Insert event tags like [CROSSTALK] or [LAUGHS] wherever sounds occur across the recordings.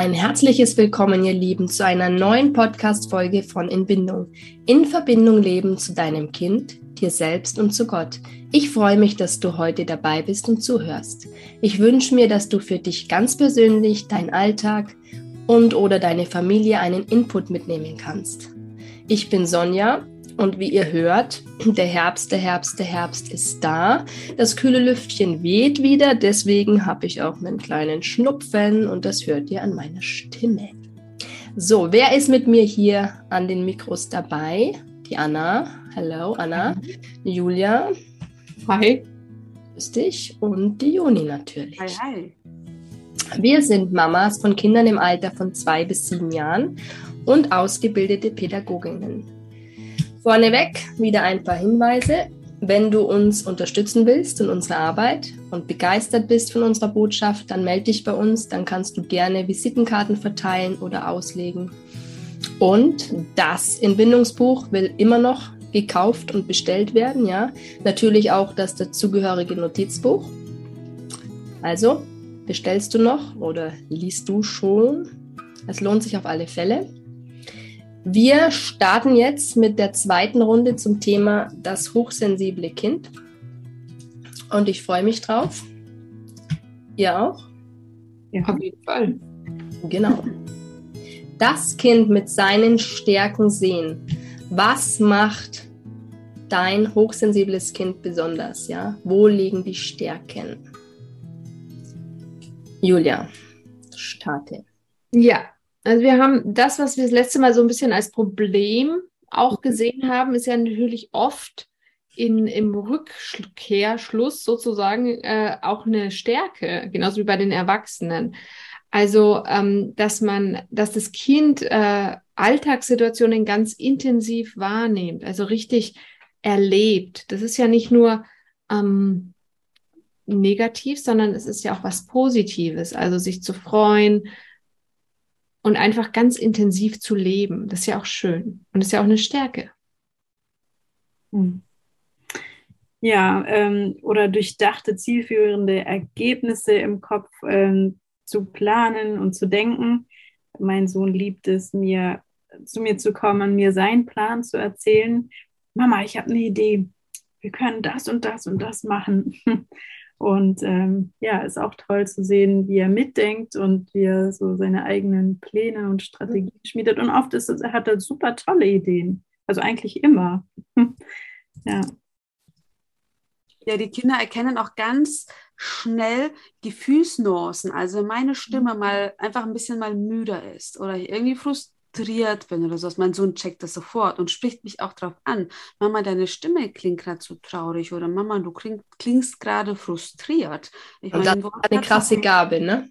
Ein herzliches Willkommen, ihr Lieben, zu einer neuen Podcast-Folge von In Bindung. In Verbindung leben zu deinem Kind, dir selbst und zu Gott. Ich freue mich, dass du heute dabei bist und zuhörst. Ich wünsche mir, dass du für dich ganz persönlich, dein Alltag und oder deine Familie einen Input mitnehmen kannst. Ich bin Sonja und wie ihr hört, der Herbst, der Herbst, der Herbst ist da. Das kühle Lüftchen weht wieder, deswegen habe ich auch einen kleinen Schnupfen und das hört ihr an meiner Stimme. So, wer ist mit mir hier an den Mikros dabei? Die Anna. Hallo, Anna. Die Julia. Hi. Grüß dich. Und die Juni natürlich. Hi, hi. Wir sind Mamas von Kindern im Alter von zwei bis sieben Jahren und ausgebildete Pädagoginnen. Vorneweg wieder ein paar Hinweise. Wenn du uns unterstützen willst in unserer Arbeit und begeistert bist von unserer Botschaft, dann melde dich bei uns. Dann kannst du gerne Visitenkarten verteilen oder auslegen. Und das Entbindungsbuch will immer noch gekauft und bestellt werden, ja. Natürlich auch das dazugehörige Notizbuch. Also bestellst du noch oder liest du schon? Es lohnt sich auf alle Fälle. Wir starten jetzt mit der zweiten Runde zum Thema das hochsensible Kind. Und ich freue mich drauf. Ihr auch? Ja, auf jeden Fall. Genau. Das Kind mit seinen Stärken sehen. Was macht dein hochsensibles Kind besonders? Ja? Wo liegen die Stärken? Julia, starte. Ja, also wir haben das, was wir das letzte Mal so ein bisschen als Problem auch mhm. gesehen haben, ist ja natürlich oft in, im Rückkehrschluss sozusagen äh, auch eine Stärke, genauso wie bei den Erwachsenen. Also, ähm, dass man, dass das Kind äh, Alltagssituationen ganz intensiv wahrnimmt, also richtig erlebt. Das ist ja nicht nur ähm, negativ, sondern es ist ja auch was Positives. Also sich zu freuen, und einfach ganz intensiv zu leben. Das ist ja auch schön und ist ja auch eine Stärke. Hm. Ja, ähm, oder durchdachte, zielführende Ergebnisse im Kopf ähm, zu planen und zu denken. Mein Sohn liebt es, mir zu mir zu kommen, mir seinen Plan zu erzählen. Mama, ich habe eine Idee. Wir können das und das und das machen. [LAUGHS] Und ähm, ja, ist auch toll zu sehen, wie er mitdenkt und wie er so seine eigenen Pläne und Strategien mhm. schmiedet. Und oft ist es, hat er super tolle Ideen. Also eigentlich immer. [LAUGHS] ja. Ja, die Kinder erkennen auch ganz schnell Gefühlsnuancen. Also wenn meine Stimme mhm. mal einfach ein bisschen mal müder ist oder irgendwie frustriert frustriert bin oder sowas. Mein Sohn checkt das sofort und spricht mich auch darauf an. Mama, deine Stimme klingt gerade so traurig oder Mama, du kling, klingst gerade frustriert. Ich und meine, das ist eine krasse Gabe, ne?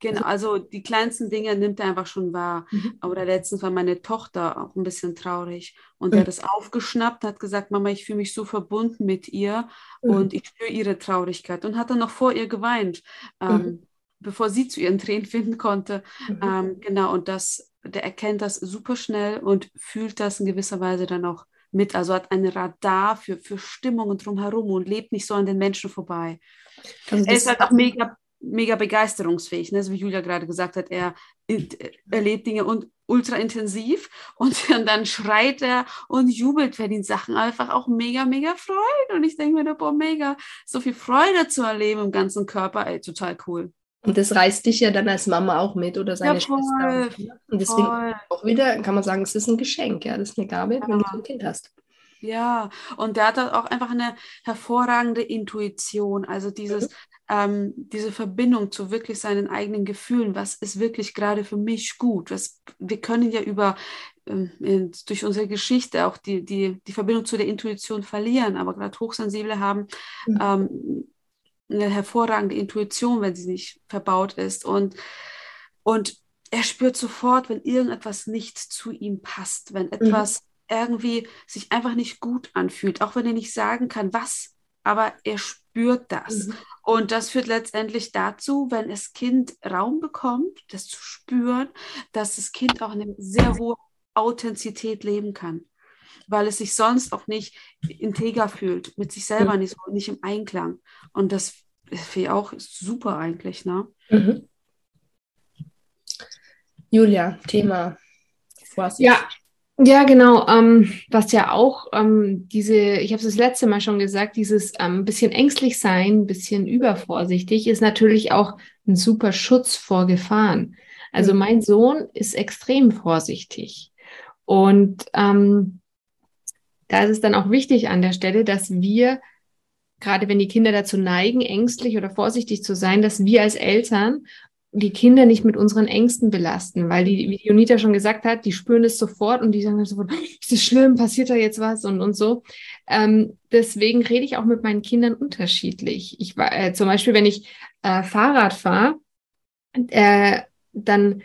Genau, also die kleinsten Dinge nimmt er einfach schon wahr. Mhm. Aber letztens war meine Tochter auch ein bisschen traurig und mhm. er hat es aufgeschnappt, hat gesagt, Mama, ich fühle mich so verbunden mit ihr mhm. und ich spüre ihre Traurigkeit und hat dann noch vor ihr geweint, mhm. ähm, bevor sie zu ihren Tränen finden konnte. Mhm. Ähm, genau, und das der erkennt das super schnell und fühlt das in gewisser Weise dann auch mit. Also hat ein Radar für, für Stimmungen drumherum und lebt nicht so an den Menschen vorbei. Also er ist halt auch mega, mega begeisterungsfähig, ne? so wie Julia gerade gesagt hat. Er erlebt Dinge und ultra intensiv [LAUGHS] und dann schreit er und jubelt, wenn ihn Sachen einfach auch mega, mega freuen. Und ich denke mir, boah, mega, so viel Freude zu erleben im ganzen Körper, ey, total cool. Und das reißt dich ja dann als Mama auch mit oder seine ja, Schwester. Und deswegen voll. auch wieder kann man sagen, es ist ein Geschenk, ja, das ist eine Gabe, ja. wenn du ein Kind hast. Ja, und der hat auch einfach eine hervorragende Intuition, also dieses, mhm. ähm, diese Verbindung zu wirklich seinen eigenen Gefühlen, was ist wirklich gerade für mich gut. Was, wir können ja über ähm, durch unsere Geschichte auch die, die, die Verbindung zu der Intuition verlieren, aber gerade Hochsensible haben mhm. ähm, eine hervorragende Intuition, wenn sie nicht verbaut ist. Und, und er spürt sofort, wenn irgendetwas nicht zu ihm passt, wenn mhm. etwas mhm. irgendwie sich einfach nicht gut anfühlt, auch wenn er nicht sagen kann, was, aber er spürt das. Mhm. Und das führt letztendlich dazu, wenn das Kind Raum bekommt, das zu spüren, dass das Kind auch eine sehr hohe Authentizität leben kann weil es sich sonst auch nicht integer fühlt, mit sich selber mhm. nicht, so, nicht im Einklang. Und das finde ich auch super eigentlich, ne? Mhm. Julia, Thema Vorsicht. Ja, ja, genau. Ähm, was ja auch ähm, diese, ich habe es das letzte Mal schon gesagt, dieses ähm, bisschen ängstlich sein, bisschen übervorsichtig, ist natürlich auch ein super Schutz vor Gefahren. Also mhm. mein Sohn ist extrem vorsichtig. Und ähm, da ist es dann auch wichtig an der Stelle, dass wir, gerade wenn die Kinder dazu neigen, ängstlich oder vorsichtig zu sein, dass wir als Eltern die Kinder nicht mit unseren Ängsten belasten, weil die, wie Jonita schon gesagt hat, die spüren es sofort und die sagen sofort, ist das schlimm, passiert da jetzt was und, und so. Ähm, deswegen rede ich auch mit meinen Kindern unterschiedlich. Ich war äh, zum Beispiel, wenn ich äh, Fahrrad fahre, äh, dann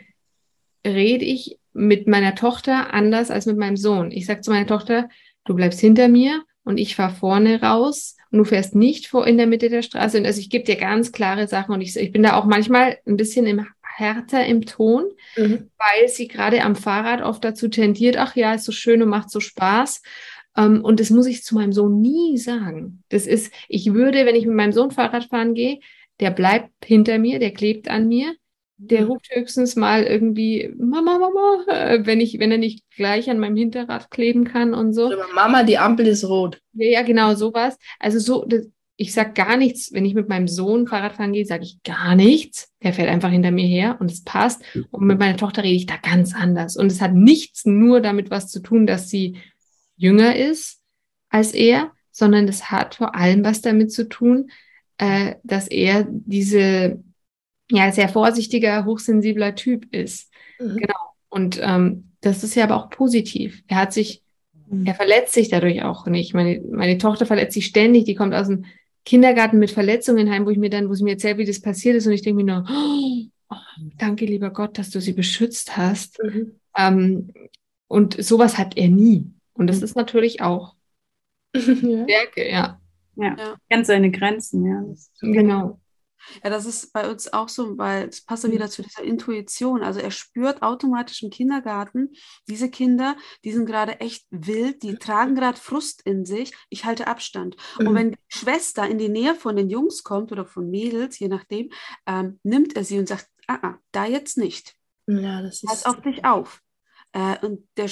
rede ich mit meiner Tochter anders als mit meinem Sohn. Ich sage zu meiner Tochter, du bleibst hinter mir und ich fahre vorne raus und du fährst nicht vor in der Mitte der Straße. Und also ich gebe dir ganz klare Sachen und ich, ich bin da auch manchmal ein bisschen im härter im Ton, mhm. weil sie gerade am Fahrrad oft dazu tendiert, ach ja, ist so schön und macht so Spaß. Um, ähm, und das muss ich zu meinem Sohn nie sagen. Das ist, ich würde, wenn ich mit meinem Sohn Fahrrad fahren gehe, der bleibt hinter mir, der klebt an mir der ruft höchstens mal irgendwie Mama, Mama, äh, wenn ich, wenn er nicht gleich an meinem Hinterrad kleben kann und so. Aber Mama, die Ampel ist rot. Ja, ja genau, sowas. Also so, das, ich sag gar nichts, wenn ich mit meinem Sohn Fahrrad fahren gehe, sage ich gar nichts. Der fährt einfach hinter mir her und es passt. Und mit meiner Tochter rede ich da ganz anders. Und es hat nichts nur damit was zu tun, dass sie jünger ist als er, sondern es hat vor allem was damit zu tun, äh, dass er diese ja sehr vorsichtiger, hochsensibler Typ ist. Mhm. Genau. Und ähm, das ist ja aber auch positiv. Er hat sich, mhm. er verletzt sich dadurch auch nicht. Meine, meine Tochter verletzt sich ständig, die kommt aus dem Kindergarten mit Verletzungen heim, wo ich mir dann, wo sie mir erzählt, wie das passiert ist, und ich denke mir nur, oh, danke, lieber Gott, dass du sie beschützt hast. Mhm. Ähm, und sowas hat er nie. Und das mhm. ist natürlich auch [LAUGHS] Stärke, ja. ja. Ja, kennt seine Grenzen, ja. Genau. Ja, das ist bei uns auch so, weil es passt ja mhm. wieder zu dieser Intuition. Also er spürt automatisch im Kindergarten, diese Kinder, die sind gerade echt wild, die tragen gerade Frust in sich. Ich halte Abstand. Mhm. Und wenn die Schwester in die Nähe von den Jungs kommt oder von Mädels, je nachdem, ähm, nimmt er sie und sagt, ah, ah, da jetzt nicht. Ja, das ist. Pass auf dich auf. Äh, und der,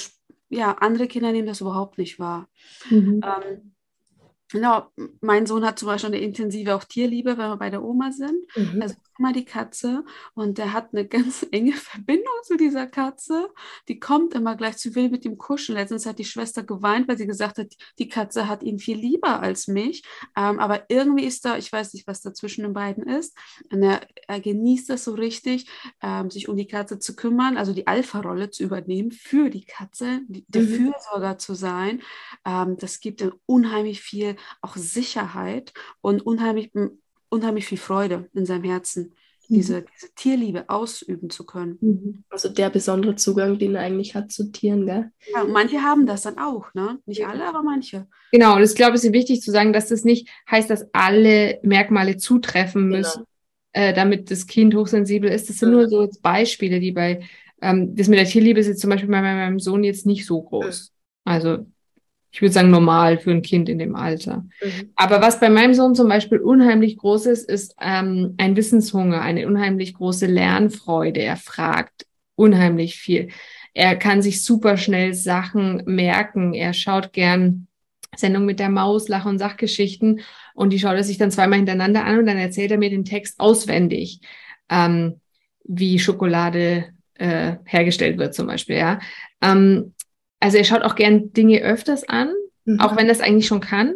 ja, andere Kinder nehmen das überhaupt nicht wahr. Mhm. Ähm, Genau, mein Sohn hat zum Beispiel eine intensive auch Tierliebe, wenn wir bei der Oma sind. Mhm. Also immer die Katze und der hat eine [LAUGHS] ganz enge Verbindung zu dieser Katze. Die kommt immer gleich zu will mit ihm kuscheln. Letztens hat die Schwester geweint, weil sie gesagt hat, die Katze hat ihn viel lieber als mich. Ähm, aber irgendwie ist da, ich weiß nicht, was da zwischen den beiden ist. Und er, er genießt das so richtig, ähm, sich um die Katze zu kümmern, also die Alpha-Rolle zu übernehmen für die Katze, die, der mhm. Fürsorger zu sein. Ähm, das gibt ihm unheimlich viel auch Sicherheit und unheimlich, unheimlich viel Freude in seinem Herzen, mhm. diese, diese Tierliebe ausüben zu können. Mhm. Also der besondere Zugang, den er eigentlich hat zu Tieren, gell? Ja, manche haben das dann auch, ne? Nicht alle, aber manche. Genau, und ich glaube, es ist wichtig zu sagen, dass das nicht heißt, dass alle Merkmale zutreffen genau. müssen, genau. äh, damit das Kind hochsensibel ist. Das sind ja. nur so Beispiele, die bei, ähm, das mit der Tierliebe ist jetzt zum Beispiel bei meinem Sohn jetzt nicht so groß. Ja. Also ich würde sagen, normal für ein Kind in dem Alter. Mhm. Aber was bei meinem Sohn zum Beispiel unheimlich groß ist, ist ähm, ein Wissenshunger, eine unheimlich große Lernfreude. Er fragt unheimlich viel. Er kann sich super schnell Sachen merken. Er schaut gern Sendung mit der Maus, Lach- und Sachgeschichten und die schaut er sich dann zweimal hintereinander an und dann erzählt er mir den Text auswendig, ähm, wie Schokolade äh, hergestellt wird zum Beispiel. Ja, ähm, also er schaut auch gern Dinge öfters an, mhm. auch wenn er es eigentlich schon kann.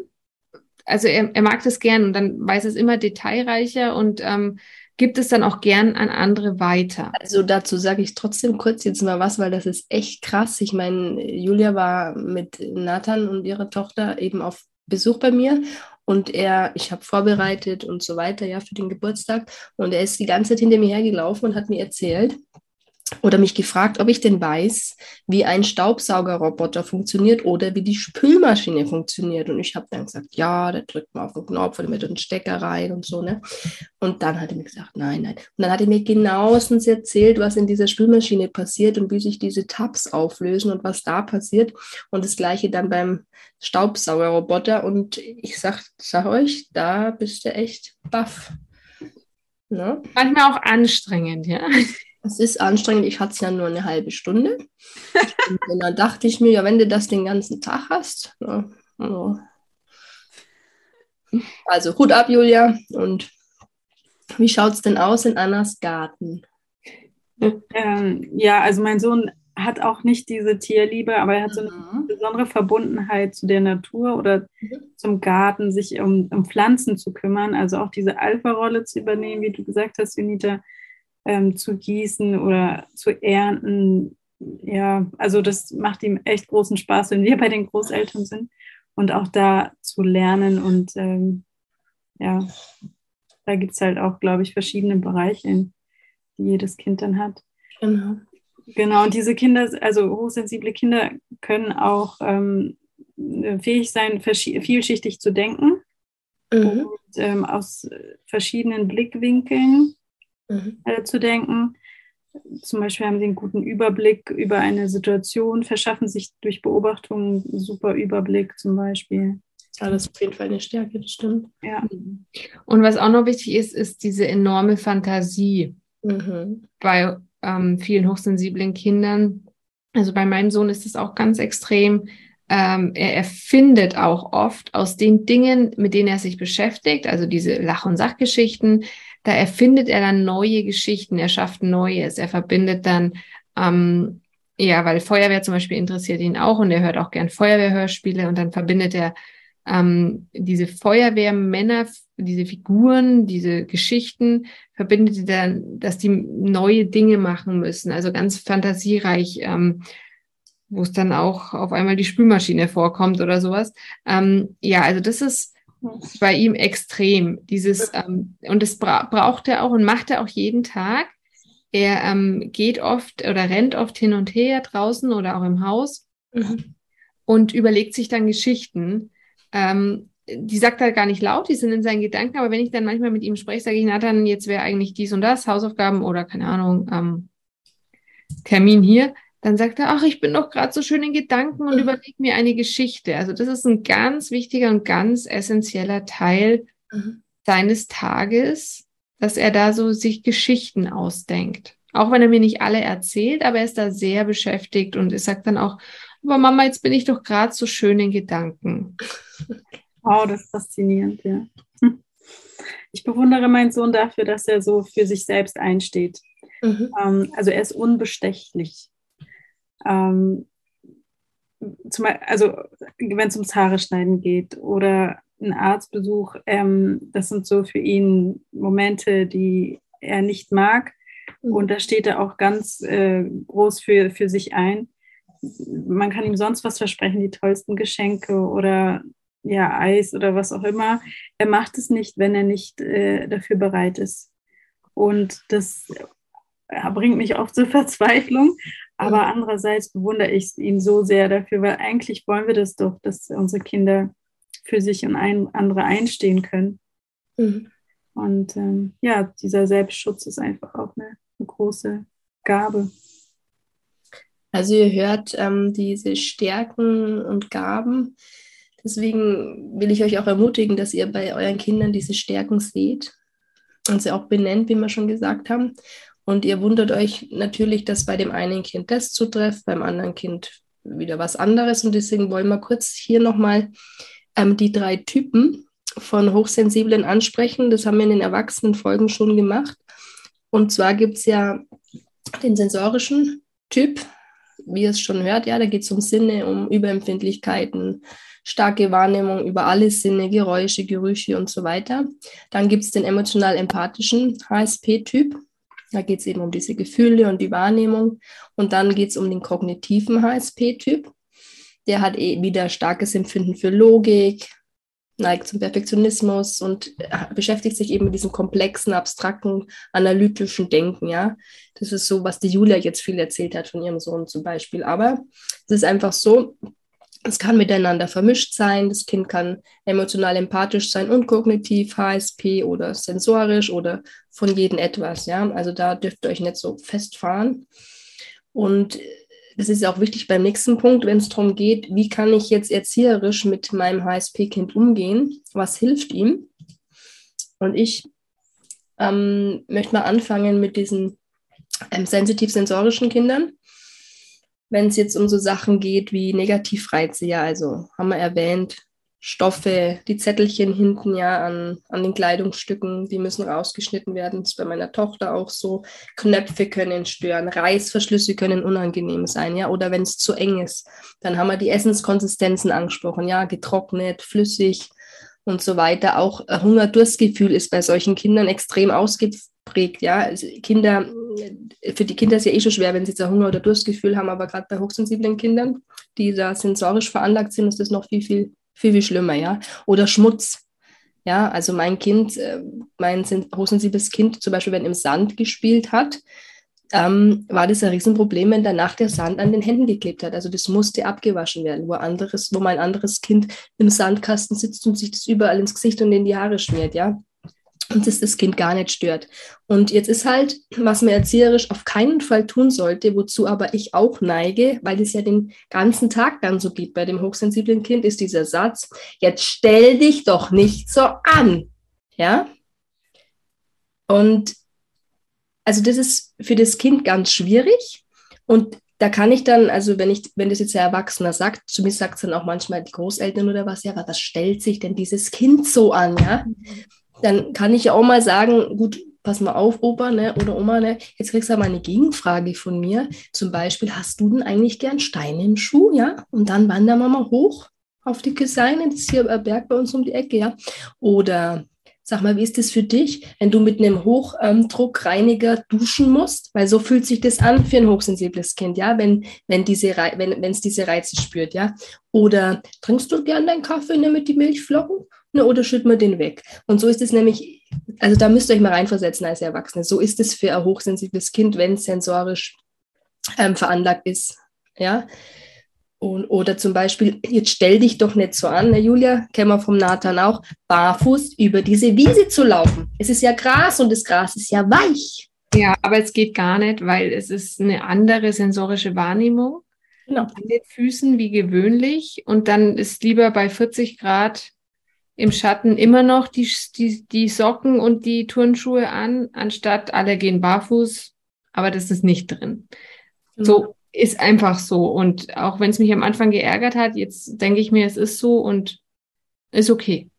Also er, er mag das gern und dann weiß es immer detailreicher und ähm, gibt es dann auch gern an andere weiter. Also dazu sage ich trotzdem kurz jetzt mal was, weil das ist echt krass. Ich meine, Julia war mit Nathan und ihrer Tochter eben auf Besuch bei mir und er, ich habe vorbereitet und so weiter, ja, für den Geburtstag und er ist die ganze Zeit hinter mir hergelaufen und hat mir erzählt, oder mich gefragt, ob ich denn weiß, wie ein Staubsaugerroboter funktioniert oder wie die Spülmaschine funktioniert. Und ich habe dann gesagt, ja, da drückt man auf den Knopf oder mit den Stecker rein und so. Ne? Und dann hat er mir gesagt, nein, nein. Und dann hat er mir genauestens erzählt, was in dieser Spülmaschine passiert und wie sich diese Tabs auflösen und was da passiert. Und das gleiche dann beim Staubsaugerroboter. Und ich sag, sag euch, da bist du echt baff. Ne? Manchmal auch anstrengend, ja. Es ist anstrengend, ich hatte es ja nur eine halbe Stunde. [LAUGHS] und dann dachte ich mir, ja, wenn du das den ganzen Tag hast. Ja, also, also Hut ab, Julia. Und wie schaut es denn aus in Annas Garten? Ähm, ja, also mein Sohn hat auch nicht diese Tierliebe, aber er hat so eine mhm. besondere Verbundenheit zu der Natur oder mhm. zum Garten, sich um, um, Pflanzen zu kümmern, also auch diese Alpha-Rolle zu übernehmen, wie du gesagt hast, Junita, ähm, zu gießen oder zu ernten. Ja, also das macht ihm echt großen Spaß, wenn wir bei den Großeltern sind und auch da zu lernen und ähm, ja, da gibt es halt auch, glaube ich, verschiedene Bereiche, die jedes Kind dann hat. Genau. Genau, und diese Kinder, also hochsensible Kinder, können auch ähm, fähig sein, vielschichtig zu denken mhm. und ähm, aus verschiedenen Blickwinkeln mhm. äh, zu denken. Zum Beispiel haben sie einen guten Überblick über eine Situation, verschaffen sich durch Beobachtung einen super Überblick zum Beispiel. Ja, das ist auf jeden Fall eine Stärke, das stimmt. Ja. Und was auch noch wichtig ist, ist diese enorme Fantasie. Mhm. Bei ähm, vielen hochsensiblen Kindern. Also bei meinem Sohn ist es auch ganz extrem. Ähm, er erfindet auch oft aus den Dingen, mit denen er sich beschäftigt, also diese Lach- und Sachgeschichten, da erfindet er dann neue Geschichten, er schafft Neues, er verbindet dann, ähm, ja, weil Feuerwehr zum Beispiel interessiert ihn auch und er hört auch gern Feuerwehrhörspiele und dann verbindet er ähm, diese Feuerwehrmänner, diese Figuren, diese Geschichten, verbindet dann, dass die neue Dinge machen müssen, also ganz fantasiereich, ähm, wo es dann auch auf einmal die Spülmaschine vorkommt oder sowas. Ähm, ja, also das ist bei ihm extrem. Dieses, ähm, und das bra braucht er auch und macht er auch jeden Tag. Er ähm, geht oft oder rennt oft hin und her draußen oder auch im Haus mhm. und überlegt sich dann Geschichten, ähm, die sagt er gar nicht laut, die sind in seinen Gedanken, aber wenn ich dann manchmal mit ihm spreche, sage ich, Nathan, jetzt wäre eigentlich dies und das, Hausaufgaben oder keine Ahnung, ähm, Termin hier, dann sagt er, ach, ich bin doch gerade so schön in Gedanken und mhm. überlege mir eine Geschichte. Also das ist ein ganz wichtiger und ganz essentieller Teil mhm. seines Tages, dass er da so sich Geschichten ausdenkt. Auch wenn er mir nicht alle erzählt, aber er ist da sehr beschäftigt und er sagt dann auch, aber Mama, jetzt bin ich doch gerade so schön in Gedanken. Wow, das ist faszinierend, ja. [LAUGHS] Ich bewundere meinen Sohn dafür, dass er so für sich selbst einsteht. Mhm. Ähm, also er ist unbestechlich. Ähm, zum, also wenn es ums Haare schneiden geht oder ein Arztbesuch, ähm, das sind so für ihn Momente, die er nicht mag. Mhm. Und da steht er auch ganz äh, groß für, für sich ein man kann ihm sonst was versprechen, die tollsten Geschenke oder ja, Eis oder was auch immer. Er macht es nicht, wenn er nicht äh, dafür bereit ist. Und das ja, bringt mich oft zur Verzweiflung. Aber mhm. andererseits bewundere ich ihn so sehr dafür, weil eigentlich wollen wir das doch, dass unsere Kinder für sich und ein, andere einstehen können. Mhm. Und ähm, ja, dieser Selbstschutz ist einfach auch eine, eine große Gabe. Also ihr hört ähm, diese Stärken und Gaben. Deswegen will ich euch auch ermutigen, dass ihr bei euren Kindern diese Stärken seht und sie auch benennt, wie wir schon gesagt haben. Und ihr wundert euch natürlich, dass bei dem einen Kind das zutrifft, beim anderen Kind wieder was anderes. Und deswegen wollen wir kurz hier nochmal ähm, die drei Typen von Hochsensiblen ansprechen. Das haben wir in den Erwachsenenfolgen schon gemacht. Und zwar gibt es ja den sensorischen Typ, wie ihr es schon hört, ja, da geht es um Sinne, um Überempfindlichkeiten, starke Wahrnehmung über alle Sinne, Geräusche, Gerüche und so weiter. Dann gibt es den emotional-empathischen HSP-Typ. Da geht es eben um diese Gefühle und die Wahrnehmung. Und dann geht es um den kognitiven HSP-Typ. Der hat eh wieder starkes Empfinden für Logik, neigt zum Perfektionismus und äh, beschäftigt sich eben mit diesem komplexen, abstrakten, analytischen Denken, ja. Das ist so, was die Julia jetzt viel erzählt hat von ihrem Sohn zum Beispiel. Aber es ist einfach so, es kann miteinander vermischt sein. Das Kind kann emotional empathisch sein und kognitiv, HSP oder sensorisch oder von jedem etwas, ja. Also da dürft ihr euch nicht so festfahren. Und das ist auch wichtig beim nächsten Punkt, wenn es darum geht, wie kann ich jetzt erzieherisch mit meinem HSP-Kind umgehen? Was hilft ihm? Und ich ähm, möchte mal anfangen mit diesen ähm, sensitiv-sensorischen Kindern. Wenn es jetzt um so Sachen geht wie Negativreize, ja, also haben wir erwähnt, Stoffe, die Zettelchen hinten ja an, an den Kleidungsstücken, die müssen rausgeschnitten werden. Das ist bei meiner Tochter auch so. Knöpfe können stören, Reißverschlüsse können unangenehm sein, ja. Oder wenn es zu eng ist, dann haben wir die Essenskonsistenzen angesprochen, ja, getrocknet, flüssig und so weiter. Auch Hunger-Durstgefühl ist bei solchen Kindern extrem ausgeprägt, ja. Also Kinder, für die Kinder ist ja eh schon schwer, wenn sie jetzt Hunger- oder Durstgefühl haben, aber gerade bei hochsensiblen Kindern, die da sensorisch veranlagt sind, ist das noch viel, viel viel, viel schlimmer, ja. Oder Schmutz. Ja, also mein Kind, äh, mein hochsensibles Kind, zum Beispiel, wenn im Sand gespielt hat, ähm, war das ein Riesenproblem, wenn danach der Sand an den Händen geklebt hat. Also das musste abgewaschen werden, wo, anderes, wo mein anderes Kind im Sandkasten sitzt und sich das überall ins Gesicht und in die Haare schmiert, ja und das das Kind gar nicht stört. Und jetzt ist halt, was man erzieherisch auf keinen Fall tun sollte, wozu aber ich auch neige, weil es ja den ganzen Tag dann so gibt bei dem hochsensiblen Kind, ist dieser Satz, jetzt stell dich doch nicht so an. Ja? Und also das ist für das Kind ganz schwierig. Und da kann ich dann, also wenn ich, wenn das jetzt ein Erwachsener sagt, zumindest sagt es dann auch manchmal die Großeltern oder was, ja, aber was stellt sich denn dieses Kind so an, ja? Dann kann ich ja auch mal sagen, gut, pass mal auf, Opa ne, oder Oma, ne, jetzt kriegst du aber eine Gegenfrage von mir. Zum Beispiel, hast du denn eigentlich gern Steine im Schuh, ja? Und dann wandern wir mal hoch auf die Keseine, das ist hier ein Berg bei uns um die Ecke, ja? Oder sag mal, wie ist das für dich, wenn du mit einem Hochdruckreiniger duschen musst? Weil so fühlt sich das an für ein hochsensibles Kind, ja, wenn, wenn diese, wenn es diese Reize spürt, ja? Oder trinkst du gern deinen Kaffee ne, mit die Milchflocken? ne, oder schütten wir den weg. Und so ist es nämlich, also da müsst ihr euch mal reinversetzen als Erwachsene. So ist es für ein hochsensibles Kind, wenn es sensorisch ähm, veranlagt ist. Ja. Und, oder zum Beispiel, jetzt stell dich doch nicht so an, ne, Julia, kennen wir vom Nathan auch, barfuß über diese Wiese zu laufen. Es ist ja Gras und das Gras ist ja weich. Ja, aber es geht gar nicht, weil es ist eine andere sensorische Wahrnehmung genau. an den Füßen wie gewöhnlich. Und dann ist lieber bei 40 Grad im Schatten immer noch die, die, die Socken und die Turnschuhe an, anstatt alle gehen barfuß, aber das ist nicht drin. So ist einfach so. Und auch wenn es mich am Anfang geärgert hat, jetzt denke ich mir, es ist so und ist okay.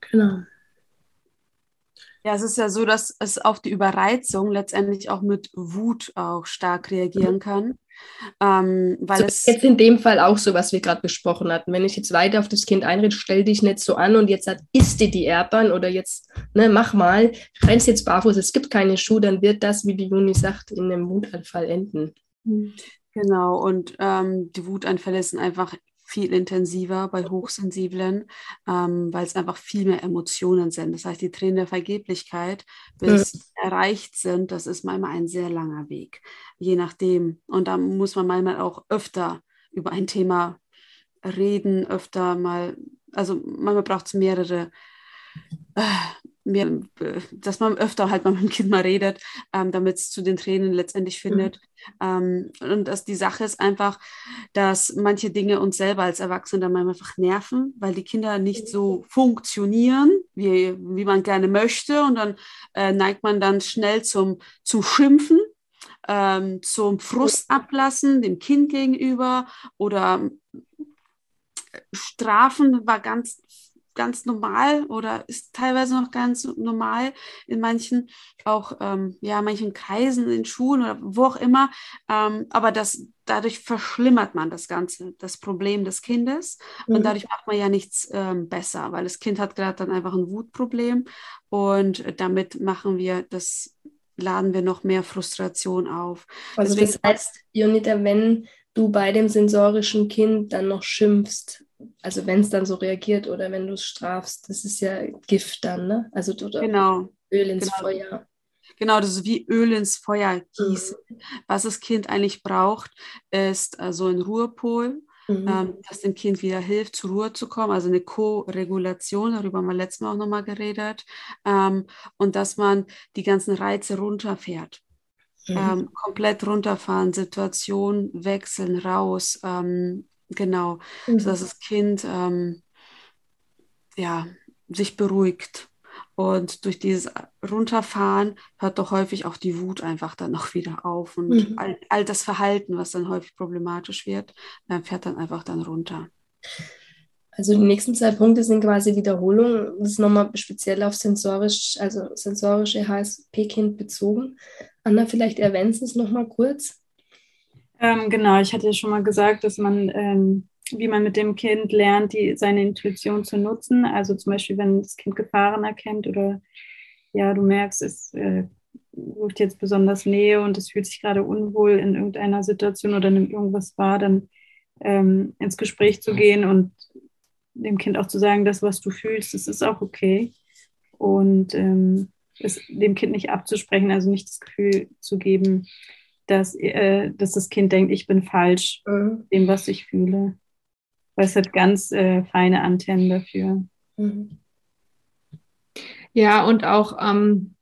Genau. Ja, es ist ja so, dass es auf die Überreizung letztendlich auch mit Wut auch stark reagieren kann. Ähm, weil so es jetzt in dem Fall auch so, was wir gerade besprochen hatten. Wenn ich jetzt weiter auf das Kind einrede, stell dich nicht so an und jetzt hat, isst dir die Erdbeeren oder jetzt, ne, mach mal, rennst jetzt barfuß, es gibt keine Schuhe, dann wird das, wie die Juni sagt, in einem Wutanfall enden. Genau, und ähm, die Wutanfälle sind einfach viel intensiver bei Hochsensiblen, ähm, weil es einfach viel mehr Emotionen sind. Das heißt, die Tränen der Vergeblichkeit, bis ja. erreicht sind, das ist manchmal ein sehr langer Weg, je nachdem. Und da muss man manchmal auch öfter über ein Thema reden, öfter mal, also manchmal braucht es mehrere äh, mehr, dass man öfter halt mal mit dem Kind mal redet, ähm, damit es zu den Tränen letztendlich mhm. findet. Mhm. Ähm, und dass die Sache ist einfach, dass manche Dinge uns selber als Erwachsene dann manchmal einfach nerven, weil die Kinder nicht so funktionieren, wie, wie man gerne möchte. Und dann äh, neigt man dann schnell zum, zum Schimpfen. Ähm, zum Frust ablassen, dem Kind gegenüber oder Strafen war ganz ganz normal oder ist teilweise noch ganz normal in manchen, auch ähm, ja, manchen Kreisen, in Schulen oder wo auch immer. Ähm, aber das, dadurch verschlimmert man das Ganze, das Problem des Kindes. Mhm. Und dadurch macht man ja nichts ähm, besser, weil das Kind hat gerade dann einfach ein Wutproblem und damit machen wir das laden wir noch mehr Frustration auf. Also Deswegen, das heißt, Jonita, wenn du bei dem sensorischen Kind dann noch schimpfst, also wenn es dann so reagiert oder wenn du es strafst, das ist ja Gift dann, ne? Also oder genau. Öl ins genau. Feuer. Genau, das ist wie Öl ins Feuer gießen. Mhm. Was das Kind eigentlich braucht, ist also ein Ruhepol, mhm. ähm, das dem Kind wieder hilft, zur Ruhe zu kommen. Also eine Co-Regulation, darüber haben wir letztes Mal auch nochmal geredet. Ähm, und dass man die ganzen Reize runterfährt. Mhm. Ähm, komplett runterfahren, Situation wechseln, raus, ähm, Genau, mhm. sodass das Kind ähm, ja, sich beruhigt. Und durch dieses Runterfahren hört doch häufig auch die Wut einfach dann noch wieder auf. Und Mhm. all, all das Verhalten, was dann häufig problematisch wird, äh, fährt dann einfach dann runter. Also die nächsten zwei Punkte sind quasi Wiederholung. Das ist nochmal speziell auf sensorisch, also sensorische HSP-Kind bezogen. Anna, vielleicht erwähnst du es nochmal kurz. Ähm, genau, ich hatte ja schon mal gesagt, dass man, ähm, wie man mit dem Kind lernt, die, seine Intuition zu nutzen. Also zum Beispiel, wenn das Kind Gefahren erkennt oder ja, du merkst, es äh, ruft jetzt besonders Nähe und es fühlt sich gerade unwohl in irgendeiner Situation oder nimmt irgendwas wahr, dann ähm, ins Gespräch zu gehen und dem Kind auch zu sagen, das, was du fühlst, das ist auch okay. Und ähm, es dem Kind nicht abzusprechen, also nicht das Gefühl zu geben, dass, äh, dass das Kind denkt, ich bin falsch Mhm. dem, was ich fühle. Weil es hat ganz äh, feine Antennen dafür. Mhm. Ja, und auch, ähm,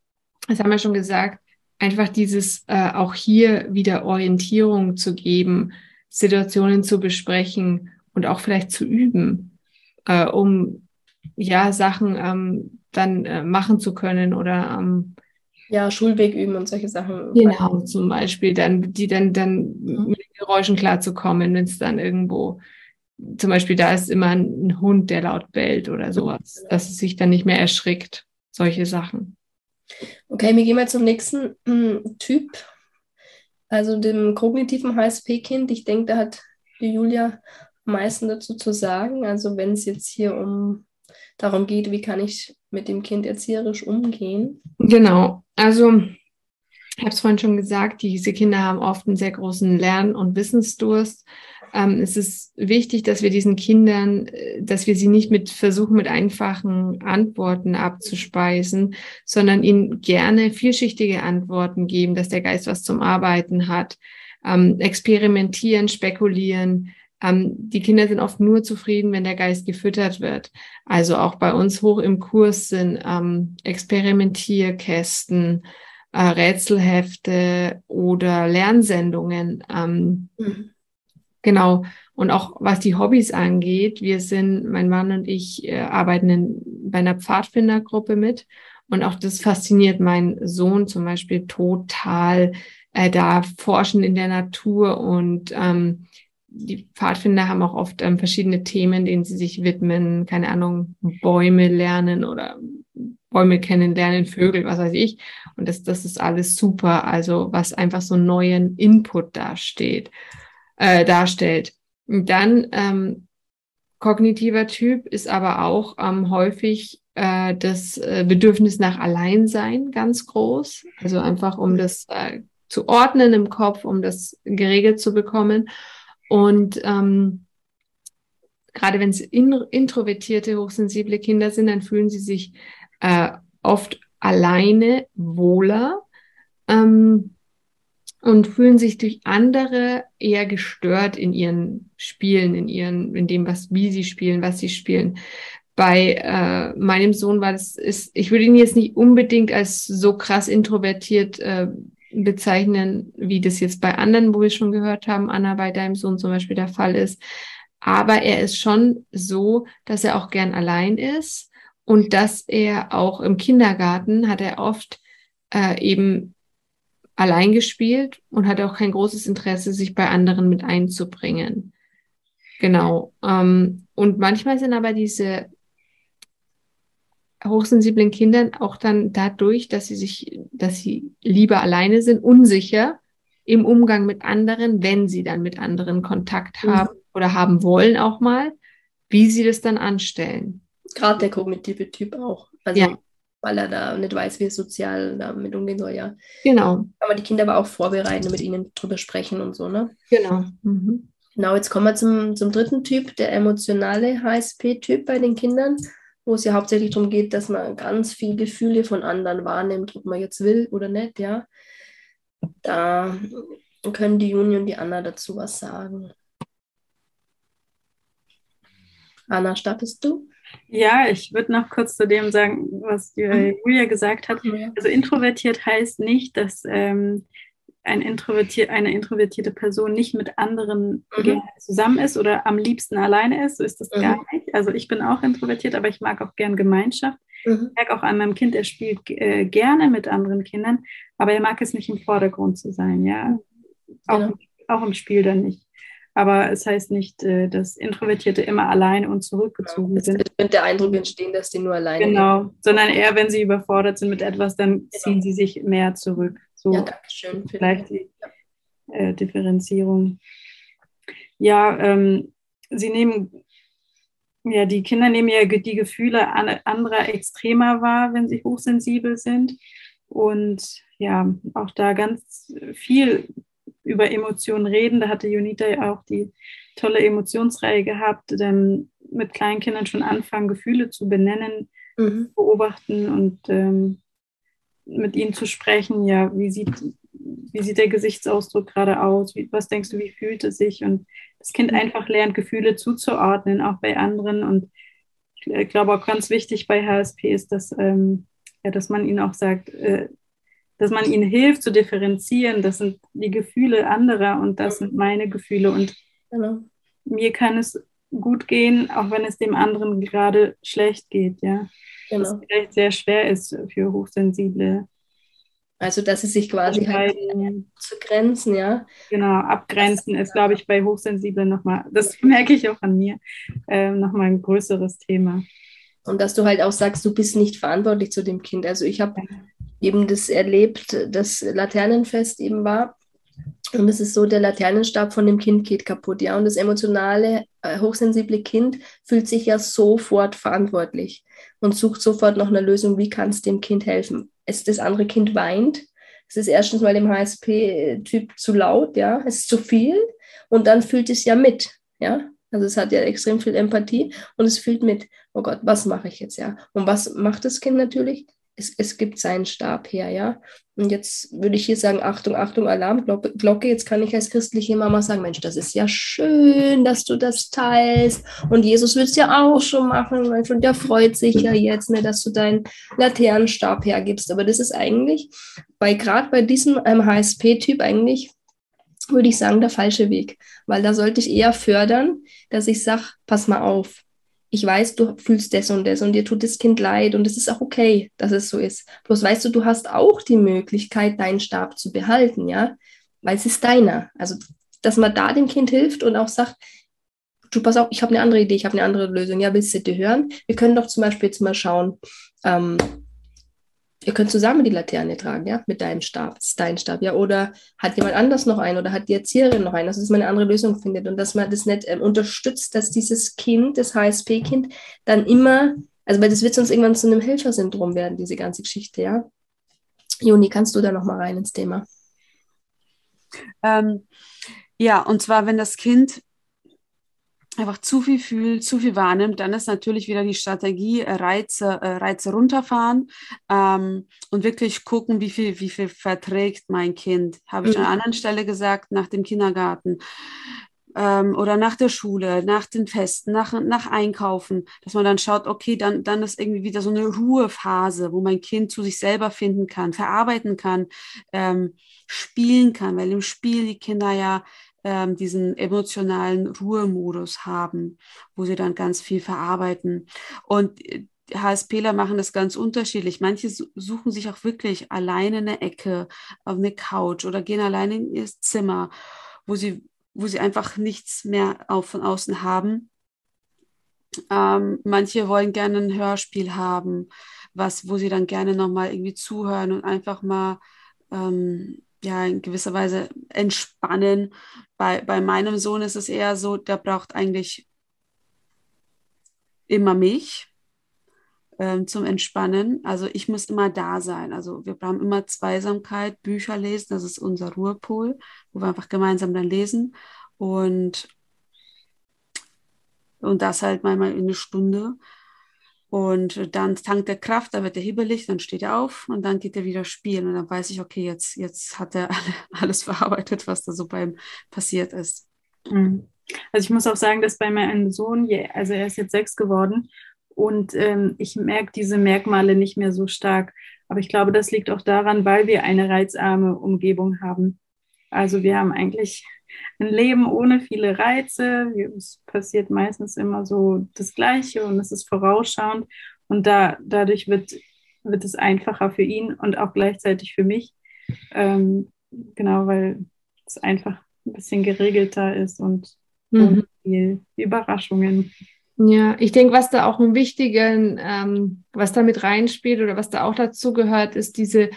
das haben wir schon gesagt, einfach dieses äh, auch hier wieder Orientierung zu geben, Situationen zu besprechen und auch vielleicht zu üben, äh, um ja Sachen ähm, dann äh, machen zu können oder ähm, Ja, Schulweg üben und solche Sachen. Genau, zum Beispiel, dann, die dann, dann mit den Geräuschen klarzukommen, wenn es dann irgendwo, zum Beispiel da ist immer ein, Hund, der laut bellt oder sowas, dass es sich dann nicht mehr erschrickt, solche Sachen. Okay, wir gehen mal zum nächsten mm, Typ, also dem kognitiven HSP-Kind. Ich denke, da hat die Julia am meisten dazu zu sagen. Also wenn es jetzt hier um darum geht, wie kann ich mit dem Kind erzieherisch umgehen. Genau, also ich habe es vorhin schon gesagt, diese Kinder haben oft einen sehr großen Lern- und Wissensdurst. Ähm, es ist wichtig, dass wir diesen Kindern, äh, dass wir sie nicht mit versuchen, mit einfachen Antworten abzuspeisen, sondern ihnen gerne vielschichtige Antworten geben, dass der Geist was zum Arbeiten hat. Ähm, experimentieren, spekulieren. Ähm, die Kinder sind oft nur zufrieden, wenn der Geist gefüttert wird. Also auch bei uns hoch im Kurs sind ähm, Experimentierkästen, äh, Rätselhefte oder Lernsendungen. Ähm, Mhm. Genau. Und auch was die Hobbys angeht, wir sind, mein Mann und ich äh, arbeiten in, bei einer Pfadfindergruppe mit. Und auch das fasziniert meinen Sohn zum Beispiel total. Äh, da forschen in der Natur und ähm, die Pfadfinder haben auch oft ähm, verschiedene Themen, denen sie sich widmen. Keine Ahnung, Bäume lernen oder Bäume kennenlernen, Vögel, was weiß ich. Und das, das ist alles super. Also was einfach so neuen Input dasteht äh, darstellt. Und dann ähm, kognitiver Typ ist aber auch ähm, häufig äh, das äh, Bedürfnis nach Alleinsein ganz groß. Also einfach um das äh, zu ordnen im Kopf, um das geregelt zu bekommen. Und ähm, gerade wenn es in, introvertierte, hochsensible Kinder sind, dann fühlen sie sich äh, oft alleine wohler. Ähm, und fühlen sich durch andere eher gestört in ihren Spielen, in ihren, in dem, was, wie sie spielen, was sie spielen. Bei äh, meinem Sohn war das, ist, ich würde ihn jetzt nicht unbedingt als so krass introvertiert äh, bezeichnen, wie das jetzt bei anderen, wo wir schon gehört haben, Anna, bei deinem Sohn zum Beispiel der Fall ist. Aber er ist schon so, dass er auch gern allein ist und dass er auch im Kindergarten hat er oft äh, eben allein gespielt und hat auch kein großes Interesse, sich bei anderen mit einzubringen. Genau. Ähm, und manchmal sind aber diese hochsensiblen Kinder auch dann dadurch, dass sie sich, dass sie lieber alleine sind, unsicher im Umgang mit anderen, wenn sie dann mit anderen Kontakt Mhm. haben oder haben wollen auch mal, wie sie das dann anstellen. Gerade der kognitive Typ auch. Also Ja. weil er da nicht weiß, wie er sozial damit umgehen soll, ja. Genau, Kann man die Kinder aber auch vorbereiten und mit ihnen drüber sprechen und so, ne? genau. Mhm. Genau, jetzt kommen wir zum, zum dritten Typ, der emotionale HSP-Typ bei den Kindern, wo es ja hauptsächlich darum geht, dass man ganz viel Gefühle von anderen wahrnimmt, ob man jetzt will oder nicht, ja. Da können die Juni und die Anna dazu was sagen. Anna, startest du? Ja, ich würde noch kurz zu dem sagen, was äh, Julia gesagt hat. Also introvertiert heißt nicht, dass ähm, ein introvertier eine introvertierte Person nicht mit anderen Mhm. zusammen ist oder am liebsten alleine ist. So ist das Mhm. gar nicht. Also ich bin auch introvertiert, aber ich mag auch gern Gemeinschaft. Mhm. Ich merke auch an meinem Kind, er spielt äh, gerne mit anderen Kindern, aber er mag es nicht im Vordergrund zu sein, ja. Auch, genau. auch im Spiel dann nicht. Aber es heißt nicht, äh, dass Introvertierte immer alleine und zurückgezogen genau. sind. Es könnte der Eindruck entstehen, dass die nur alleine sind. Genau, sind. sondern eher, wenn sie überfordert sind mit etwas, dann genau. ziehen sie sich mehr zurück. So ja, danke schön. Vielleicht die äh, Differenzierung. Ja, ähm, sie nehmen, ja, die Kinder nehmen ja die Gefühle anderer extremer wahr, wenn sie hochsensibel sind. Und ja, auch da ganz viel über Emotionen reden. Da hatte Junita ja auch die tolle Emotionsreihe gehabt, dann mit kleinen Kindern schon anfangen, Gefühle zu benennen, mhm. beobachten und ähm, mit ihnen zu sprechen. Ja, wie sieht, wie sieht der Gesichtsausdruck gerade aus? Wie, was denkst du, wie fühlt es sich? Und das Kind mhm. einfach lernt, Gefühle zuzuordnen, auch bei anderen. Und ich glaube auch ganz wichtig bei HSP ist, dass, ähm, ja, dass man ihnen auch sagt, äh, dass man ihnen hilft zu differenzieren, das sind die Gefühle anderer und das sind meine Gefühle. Und genau. mir kann es gut gehen, auch wenn es dem anderen gerade schlecht geht, ja. Genau. Vielleicht sehr schwer ist für Hochsensible. Also, dass sie sich quasi halt zu grenzen, ja. Genau, abgrenzen ist, glaube ich, bei Hochsensiblen nochmal, das [LAUGHS] merke ich auch an mir, äh, nochmal ein größeres Thema. Und dass du halt auch sagst, du bist nicht verantwortlich zu dem Kind. Also ich habe eben das erlebt, das Laternenfest eben war. Und es ist so, der Laternenstab von dem Kind geht kaputt, ja. Und das emotionale, äh, hochsensible Kind fühlt sich ja sofort verantwortlich und sucht sofort nach einer Lösung, wie kann es dem Kind helfen. Es, das andere Kind weint. Es ist erstens mal dem HSP-Typ zu laut, ja. Es ist zu viel. Und dann fühlt es ja mit, ja. Also es hat ja extrem viel Empathie und es fühlt mit, oh Gott, was mache ich jetzt, ja? Und was macht das Kind natürlich? es, es gibt seinen Stab her, ja. Und jetzt würde ich hier sagen, Achtung, Achtung, Alarmglocke. Jetzt kann ich als christliche Mama sagen, Mensch, das ist ja schön, dass du das teilst. Und Jesus wird es ja auch schon machen, Mensch, und der freut sich ja jetzt, ne, dass du deinen Laternenstab hergibst. Aber das ist eigentlich, bei gerade bei diesem ähm, HSP-Typ eigentlich, würde ich sagen, der falsche Weg. Weil da sollte ich eher fördern, dass ich sage, pass mal auf, ich weiß, du fühlst das und das und dir tut das Kind leid und es ist auch okay, dass es so ist. Bloß weißt du, du hast auch die Möglichkeit, deinen Stab zu behalten, ja, weil es ist deiner. Also, dass man da dem Kind hilft und auch sagt, du pass auf, ich habe eine andere Idee, ich habe eine andere Lösung. Ja, willst du die hören? Wir können doch zum Beispiel jetzt mal schauen, ähm, ihr könnt zusammen die Laterne tragen, ja, mit deinem Stab, das ist dein Stab, ja, oder hat jemand anders noch einen oder hat die Erzieherin noch einen, also dass man eine andere Lösung findet und dass man das nicht ähm, unterstützt, dass dieses Kind, das HSP-Kind, dann immer, also weil das wird sonst irgendwann zu einem Helfersyndrom werden, diese ganze Geschichte, ja. Juni, kannst du da noch mal rein ins Thema? Ähm, ja, und zwar, wenn das Kind einfach zu viel fühlt, zu viel wahrnimmt, dann ist natürlich wieder die Strategie äh, Reize, äh, Reize runterfahren ähm, und wirklich gucken, wie viel, wie viel verträgt mein Kind. Habe ich mhm. an einer anderen Stelle gesagt, nach dem Kindergarten ähm, oder nach der Schule, nach den Festen, nach, nach Einkaufen, dass man dann schaut, okay, dann, dann ist irgendwie wieder so eine Ruhephase, wo mein Kind zu sich selber finden kann, verarbeiten kann, ähm, spielen kann, weil im Spiel die Kinder ja ähm, diesen emotionalen Ruhemodus haben, wo sie dann ganz viel verarbeiten. Und HSPler äh, machen das ganz unterschiedlich. Manche suchen sich auch wirklich alleine eine Ecke auf eine Couch oder gehen alleine in ihr Zimmer, wo sie, wo sie einfach nichts mehr auf, von außen haben. Ähm, manche wollen gerne ein Hörspiel haben, was, wo sie dann gerne nochmal irgendwie zuhören und einfach mal ähm, ja, in gewisser Weise entspannen. Bei, bei meinem Sohn ist es eher so, der braucht eigentlich immer mich ähm, zum Entspannen. Also ich muss immer da sein. Also wir brauchen immer Zweisamkeit, Bücher lesen, das ist unser Ruhepol, wo wir einfach gemeinsam dann lesen. Und, und das halt manchmal in eine Stunde. Und dann tankt er Kraft, dann wird er hibbelig, dann steht er auf und dann geht er wieder spielen. Und dann weiß ich, okay, jetzt, jetzt hat er [LAUGHS] alles verarbeitet, was da so bei ihm passiert ist. Mhm. Also ich muss auch sagen, dass bei meinem Sohn, also er ist jetzt sechs geworden und ähm, ich merke diese Merkmale nicht mehr so stark. Aber ich glaube, das liegt auch daran, weil wir eine reizarme Umgebung haben. Also wir haben eigentlich ein Leben ohne viele Reize. Es passiert meistens immer so das Gleiche und es ist vorausschauend. Und da, dadurch wird, wird es einfacher für ihn und auch gleichzeitig für mich. Ähm, genau, weil es einfach ein bisschen geregelter ist und mhm. viel Überraschungen. Ja, ich denke, was da auch ein wichtigen, ähm, was da mit reinspielt oder was da auch dazu gehört, ist diese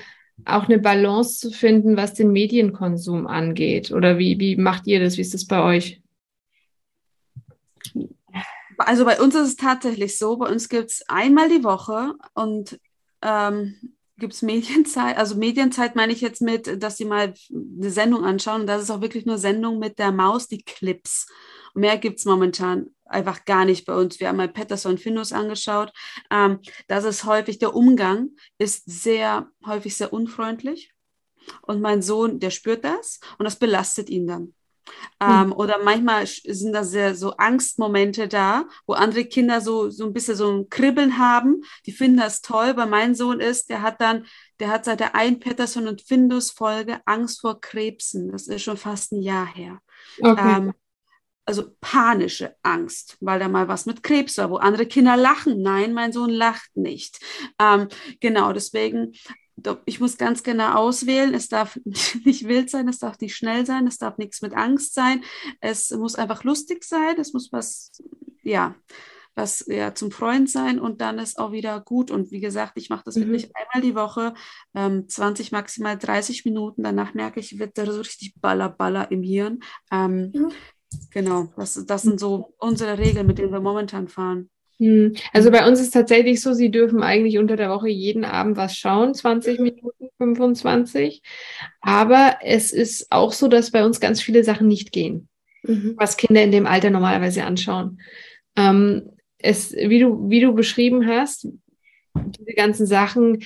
auch eine Balance zu finden, was den Medienkonsum angeht. Oder wie, wie macht ihr das? Wie ist das bei euch? Also bei uns ist es tatsächlich so, bei uns gibt es einmal die Woche und ähm, gibt es Medienzeit. Also Medienzeit meine ich jetzt mit, dass sie mal eine Sendung anschauen. Und das ist auch wirklich nur Sendung mit der Maus, die Clips. Mehr gibt es momentan einfach gar nicht bei uns. Wir haben mal Patterson Findus angeschaut. Ähm, das ist häufig, der Umgang ist sehr, häufig sehr unfreundlich. Und mein Sohn, der spürt das und das belastet ihn dann. Ähm, mhm. Oder manchmal sind da sehr so Angstmomente da, wo andere Kinder so, so ein bisschen so ein Kribbeln haben. Die finden das toll. Bei meinem Sohn ist, der hat dann, der hat seit der ein Patterson und Findus Folge Angst vor Krebsen. Das ist schon fast ein Jahr her. Okay. Ähm, also panische Angst, weil da mal was mit Krebs war, wo andere Kinder lachen. Nein, mein Sohn lacht nicht. Ähm, genau, deswegen ich muss ganz genau auswählen. Es darf [LAUGHS] nicht wild sein, es darf nicht schnell sein, es darf nichts mit Angst sein. Es muss einfach lustig sein, es muss was, ja, was ja zum Freund sein und dann ist auch wieder gut. Und wie gesagt, ich mache das mhm. wirklich einmal die Woche, ähm, 20, maximal 30 Minuten. Danach merke ich, wird da so richtig baller, baller im Hirn. Ähm, mhm. Genau, das, das sind so unsere Regeln, mit denen wir momentan fahren. Hm. Also bei uns ist tatsächlich so, sie dürfen eigentlich unter der Woche jeden Abend was schauen, 20 Minuten, 25. Aber es ist auch so, dass bei uns ganz viele Sachen nicht gehen, mhm. was Kinder in dem Alter normalerweise anschauen. Ähm, es, wie du, wie du beschrieben hast, diese ganzen Sachen,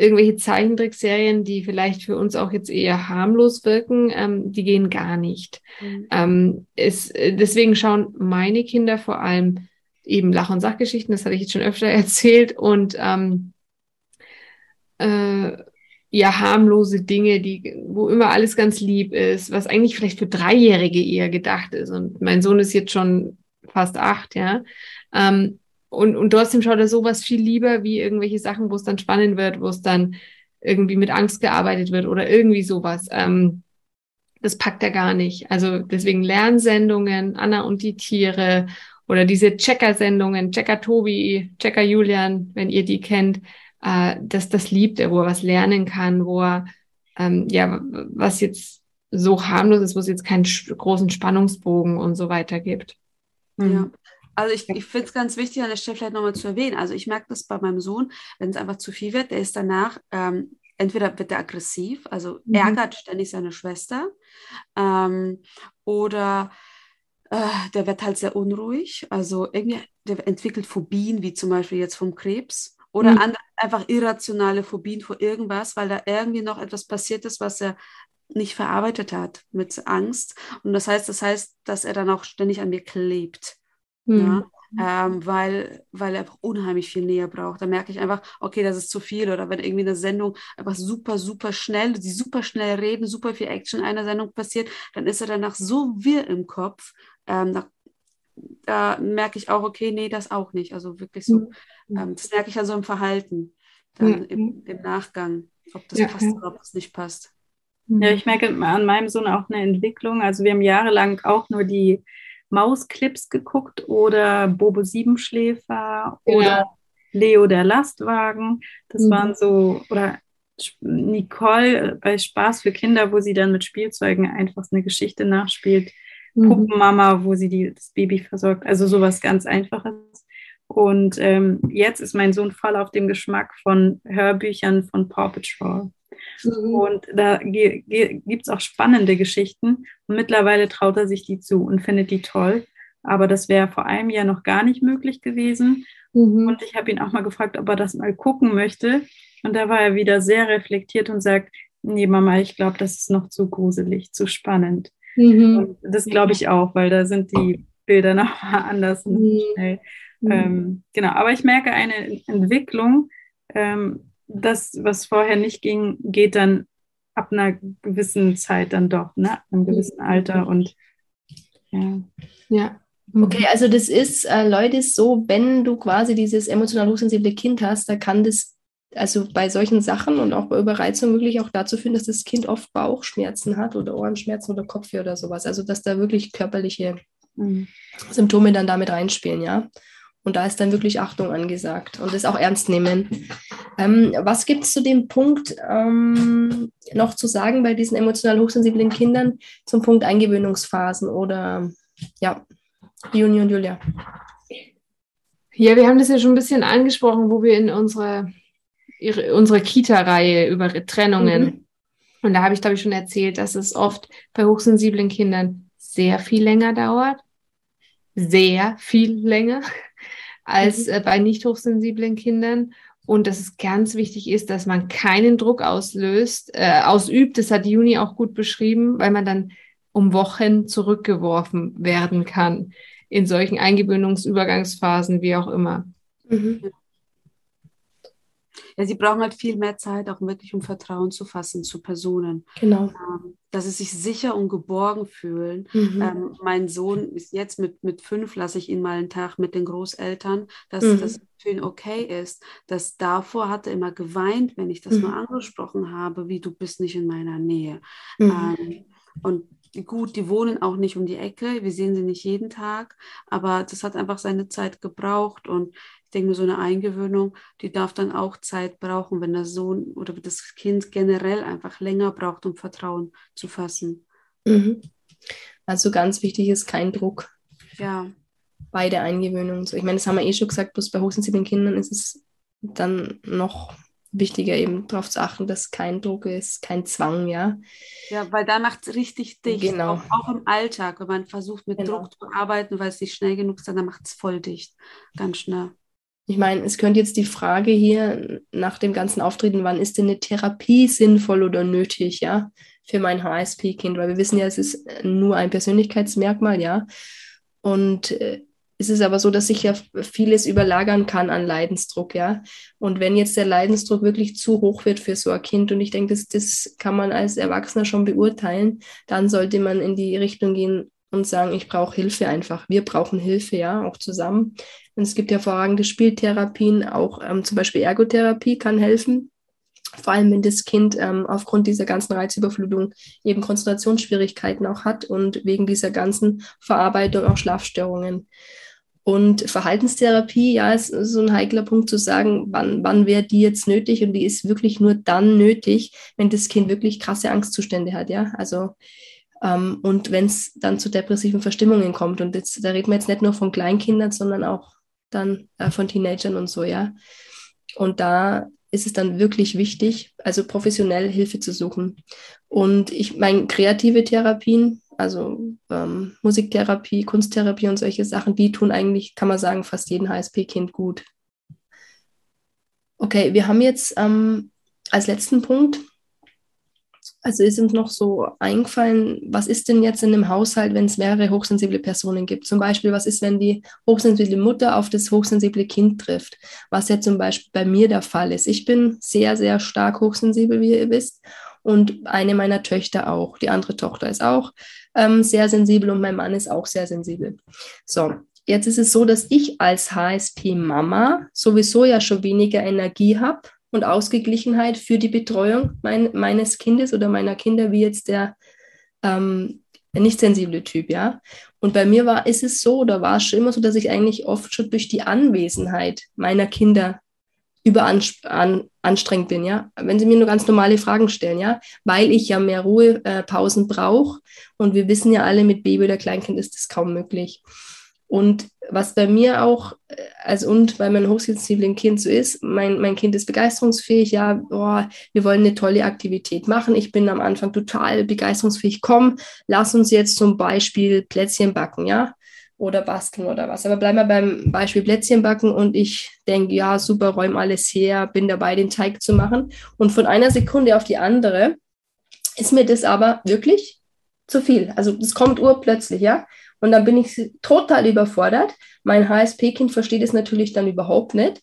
irgendwelche Zeichentrickserien, die vielleicht für uns auch jetzt eher harmlos wirken, ähm, die gehen gar nicht. Mhm. Ähm, es, deswegen schauen meine Kinder vor allem eben Lach- und Sachgeschichten, das hatte ich jetzt schon öfter [LAUGHS] erzählt, und ähm, äh, ja, harmlose Dinge, die, wo immer alles ganz lieb ist, was eigentlich vielleicht für Dreijährige eher gedacht ist. Und mein Sohn ist jetzt schon fast acht, ja. Ähm, und, und trotzdem schaut er sowas viel lieber wie irgendwelche Sachen, wo es dann spannend wird, wo es dann irgendwie mit Angst gearbeitet wird oder irgendwie sowas. Ähm, das packt er gar nicht. Also deswegen Lernsendungen, Anna und die Tiere oder diese Checker-Sendungen, Checker Tobi, Checker Julian, wenn ihr die kennt, äh, dass das liebt er, wo er was lernen kann, wo er ähm, ja was jetzt so harmlos ist, wo es jetzt keinen großen Spannungsbogen und so weiter gibt. Mhm. Ja. Also ich, ich finde es ganz wichtig, an der Stelle vielleicht nochmal zu erwähnen. Also ich merke das bei meinem Sohn, wenn es einfach zu viel wird, der ist danach, ähm, entweder wird er aggressiv, also mhm. ärgert ständig seine Schwester, ähm, oder äh, der wird halt sehr unruhig. Also irgendwie, der entwickelt Phobien, wie zum Beispiel jetzt vom Krebs. Oder mhm. einfach irrationale Phobien vor irgendwas, weil da irgendwie noch etwas passiert ist, was er nicht verarbeitet hat mit Angst. Und das heißt, das heißt, dass er dann auch ständig an mir klebt. Mhm. Ja? Ähm, weil, weil er einfach unheimlich viel Nähe braucht. Da merke ich einfach, okay, das ist zu viel. Oder wenn irgendwie eine Sendung einfach super, super schnell, die super schnell reden, super viel Action in einer Sendung passiert, dann ist er danach so wirr im Kopf, ähm, da, da, merke ich auch, okay, nee, das auch nicht. Also wirklich so, mhm. ähm, das merke ich also im Verhalten, dann mhm. im, im, Nachgang, ob das ja, passt ja. oder ob das nicht passt. Ja, ich merke an meinem Sohn auch eine Entwicklung. Also wir haben jahrelang auch nur die Mausclips geguckt oder Bobo Siebenschläfer ja. oder Leo der Lastwagen. Das mhm. waren so, oder Nicole bei Spaß für Kinder, wo sie dann mit Spielzeugen einfach eine Geschichte nachspielt mhm. Puppenmama, wo sie die, das Baby versorgt. Also sowas ganz Einfaches. Und ähm, jetzt ist mein Sohn voll auf dem Geschmack von Hörbüchern von Paw Patrol. Mhm. Und da gibt es auch spannende Geschichten. Und mittlerweile traut er sich die zu und findet die toll. Aber das wäre vor einem Jahr noch gar nicht möglich gewesen. Mhm. Und ich habe ihn auch mal gefragt, ob er das mal gucken möchte. Und da war er wieder sehr reflektiert und sagt, nee, Mama, ich glaube, das ist noch zu gruselig, zu spannend. Mhm. das glaube ich auch, weil da sind die Bilder nochmal anders und mhm. schnell. Mhm. Ähm, genau, aber ich merke eine Entwicklung, ähm, das, was vorher nicht ging, geht dann ab einer gewissen Zeit dann doch, ne? ab einem gewissen Alter und ja. Ja, Okay, also das ist, äh, Leute, ist so, wenn du quasi dieses emotional hochsensible Kind hast, da kann das also bei solchen Sachen und auch bei Überreizung wirklich auch dazu führen, dass das Kind oft Bauchschmerzen hat oder Ohrenschmerzen oder Kopfweh oder sowas. Also dass da wirklich körperliche mhm. Symptome dann damit reinspielen, ja. Und da ist dann wirklich Achtung angesagt und das auch ernst nehmen. Ähm, was gibt es zu dem Punkt ähm, noch zu sagen bei diesen emotional hochsensiblen Kindern zum Punkt Eingewöhnungsphasen oder ja, Juni und Julia? Ja, wir haben das ja schon ein bisschen angesprochen, wo wir in unserer, ihre, unserer Kita-Reihe über Trennungen, mhm. und da habe ich, glaube ich, schon erzählt, dass es oft bei hochsensiblen Kindern sehr viel länger dauert. Sehr viel länger als mhm. äh, bei nicht hochsensiblen Kindern. Und dass es ganz wichtig ist, dass man keinen Druck auslöst, äh, ausübt. Das hat Juni auch gut beschrieben, weil man dann um Wochen zurückgeworfen werden kann in solchen Eingewöhnungsübergangsphasen, wie auch immer. Mhm. Ja, sie brauchen halt viel mehr Zeit, auch wirklich um Vertrauen zu fassen zu Personen. Genau. Ähm, dass sie sich sicher und geborgen fühlen. Mhm. Ähm, mein Sohn ist jetzt mit, mit fünf, lasse ich ihn mal einen Tag mit den Großeltern, dass mhm. das für ihn okay ist. Dass davor hat er immer geweint, wenn ich das mhm. mal angesprochen habe, wie du bist nicht in meiner Nähe. Mhm. Ähm, und gut, die wohnen auch nicht um die Ecke, wir sehen sie nicht jeden Tag, aber das hat einfach seine Zeit gebraucht und ich denke mir, so eine Eingewöhnung, die darf dann auch Zeit brauchen, wenn der Sohn oder das Kind generell einfach länger braucht, um Vertrauen zu fassen. Mhm. Also ganz wichtig ist kein Druck. Ja. Bei der Eingewöhnung. Ich meine, das haben wir eh schon gesagt, bloß bei hochsensiblen Kindern ist es dann noch wichtiger, eben darauf zu achten, dass kein Druck ist, kein Zwang, ja. Ja, weil da macht es richtig dicht. Genau. Auch, auch, im Alltag, wenn man versucht, mit genau. Druck zu arbeiten, weil es nicht schnell genug ist, dann macht es voll dicht. Ganz schnell. Ich meine, es könnte jetzt die Frage hier nach dem ganzen Auftreten, wann ist denn eine Therapie sinnvoll oder nötig, ja, für mein HSP-Kind? Weil wir wissen ja, es ist nur ein Persönlichkeitsmerkmal, ja. Und äh, es ist aber so, dass sich ja vieles überlagern kann an Leidensdruck, ja. Und wenn jetzt der Leidensdruck wirklich zu hoch wird für so ein Kind, und ich denke, das, das kann man als Erwachsener schon beurteilen, dann sollte man in die Richtung gehen und sagen, ich brauche Hilfe einfach. Wir brauchen Hilfe, ja, auch zusammen. Und es gibt hervorragende Spieltherapien, auch ähm, zum Beispiel Ergotherapie kann helfen. Vor allem, wenn das Kind ähm, aufgrund dieser ganzen Reizüberflutung eben Konzentrationsschwierigkeiten auch hat und wegen dieser ganzen Verarbeitung auch Schlafstörungen. Und Verhaltenstherapie, ja, ist so ein heikler Punkt zu sagen, wann, wann wäre die jetzt nötig? Und die ist wirklich nur dann nötig, wenn das Kind wirklich krasse Angstzustände hat, ja. Also ähm, und wenn es dann zu depressiven Verstimmungen kommt, und jetzt, da reden wir jetzt nicht nur von Kleinkindern, sondern auch dann äh, von Teenagern und so, ja. Und da ist es dann wirklich wichtig, also professionell Hilfe zu suchen. Und ich meine, kreative Therapien, also ähm, Musiktherapie, Kunsttherapie und solche Sachen, die tun eigentlich, kann man sagen, fast jeden HSP-Kind gut. Okay, wir haben jetzt ähm, als letzten Punkt also ist uns noch so eingefallen, was ist denn jetzt in einem Haushalt, wenn es mehrere hochsensible Personen gibt? Zum Beispiel, was ist, wenn die hochsensible Mutter auf das hochsensible Kind trifft? Was ja zum Beispiel bei mir der Fall ist. Ich bin sehr, sehr stark hochsensibel, wie ihr wisst. Und eine meiner Töchter auch. Die andere Tochter ist auch ähm, sehr sensibel und mein Mann ist auch sehr sensibel. So, jetzt ist es so, dass ich als HSP-Mama sowieso ja schon weniger Energie habe und Ausgeglichenheit für die Betreuung mein, meines Kindes oder meiner Kinder, wie jetzt der ähm, nicht sensible Typ, ja. Und bei mir war, ist es so oder war es schon immer so, dass ich eigentlich oft schon durch die Anwesenheit meiner Kinder überanstrengend bin, ja. Wenn sie mir nur ganz normale Fragen stellen, ja, weil ich ja mehr Ruhepausen brauche und wir wissen ja alle, mit Baby oder Kleinkind ist das kaum möglich. Und was bei mir auch, also und bei meinem hochsensiblen Kind so ist, mein, mein Kind ist begeisterungsfähig, ja, boah, wir wollen eine tolle Aktivität machen. Ich bin am Anfang total begeisterungsfähig. Komm, lass uns jetzt zum Beispiel Plätzchen backen, ja, oder basteln oder was. Aber bleiben wir beim Beispiel Plätzchen backen und ich denke, ja, super, räum alles her, bin dabei, den Teig zu machen. Und von einer Sekunde auf die andere ist mir das aber wirklich zu viel. Also das kommt urplötzlich, ja. Und dann bin ich total überfordert. Mein HSP-Kind versteht es natürlich dann überhaupt nicht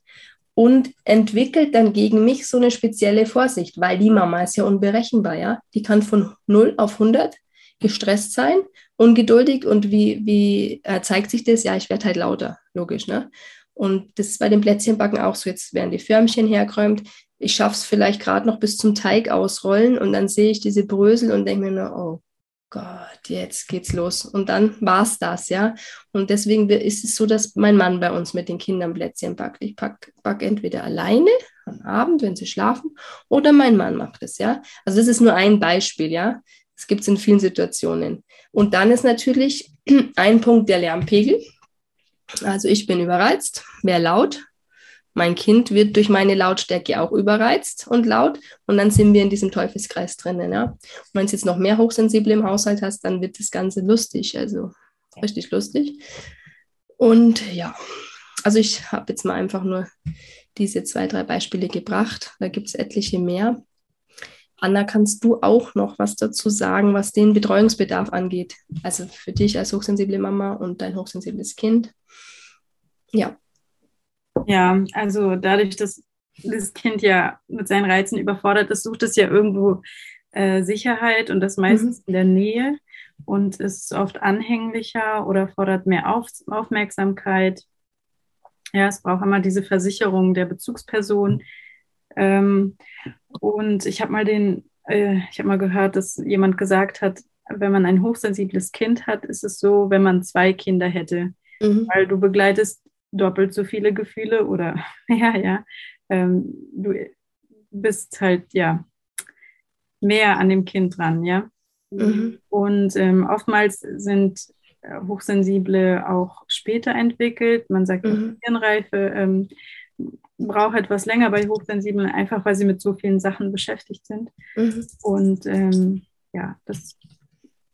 und entwickelt dann gegen mich so eine spezielle Vorsicht, weil die Mama ist ja unberechenbar, ja. Die kann von 0 auf 100 gestresst sein, ungeduldig und wie, wie äh, zeigt sich das? Ja, ich werde halt lauter, logisch, ne? Und das ist bei dem Plätzchenbacken auch so. Jetzt werden die Förmchen hergeräumt. Ich schaffe es vielleicht gerade noch bis zum Teig ausrollen und dann sehe ich diese Brösel und denke mir nur, oh Gott, jetzt geht's los. Und dann war's das, ja. Und deswegen ist es so, dass mein Mann bei uns mit den Kindern Plätzchen backt. Ich backe back entweder alleine am Abend, wenn sie schlafen, oder mein Mann macht es, ja. Also das ist nur ein Beispiel, ja. Das gibt es in vielen Situationen. Und dann ist natürlich [CLEARS THROAT] ein Punkt der Lärmpegel. Also ich bin überreizt, mehr laut, mein Kind wird durch meine Lautstärke auch überreizt und laut und dann sind wir in diesem Teufelskreis drinnen. Ja? Und wenn du jetzt noch mehr Hochsensible im Haushalt hast, dann wird das Ganze lustig, also richtig lustig. Und ja, also ich habe jetzt mal einfach nur diese zwei, drei Beispiele gebracht. Da gibt es etliche mehr. Anna, kannst du auch noch was dazu sagen, was den Betreuungsbedarf angeht? Also für dich als hochsensible Mama und dein hochsensibles Kind. Ja. Ja, also dadurch, dass das Kind ja mit seinen Reizen überfordert ist, sucht es ja irgendwo äh, Sicherheit und das meistens mhm. in der Nähe und ist oft anhänglicher oder fordert mehr Auf Aufmerksamkeit. Ja, es braucht immer diese Versicherung der Bezugsperson. Ähm, und ich habe mal den, äh, ich habe mal gehört, dass jemand gesagt hat, wenn man ein hochsensibles Kind hat, ist es so, wenn man zwei Kinder hätte. Mhm. Weil du begleitest doppelt so viele Gefühle oder [LAUGHS] ja, ja, ähm, du bist halt ja mehr an dem Kind dran, ja. Mhm. Und ähm, oftmals sind äh, Hochsensible auch später entwickelt. Man sagt, mhm. Hirnreife ähm, braucht etwas länger bei Hochsensiblen, einfach weil sie mit so vielen Sachen beschäftigt sind. Mhm. Und ähm, ja, das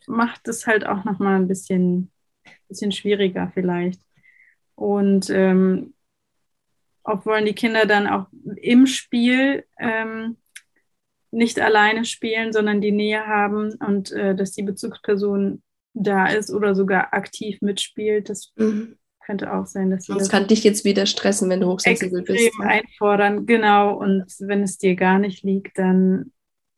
macht es halt auch nochmal ein bisschen, bisschen schwieriger vielleicht. Und ähm, oft wollen die Kinder dann auch im Spiel ähm, nicht alleine spielen, sondern die Nähe haben und äh, dass die Bezugsperson da ist oder sogar aktiv mitspielt. Das mhm. könnte auch sein, dass das kann dich jetzt wieder stressen, wenn du hochsensibel bist. Ne? einfordern, genau. Und wenn es dir gar nicht liegt, dann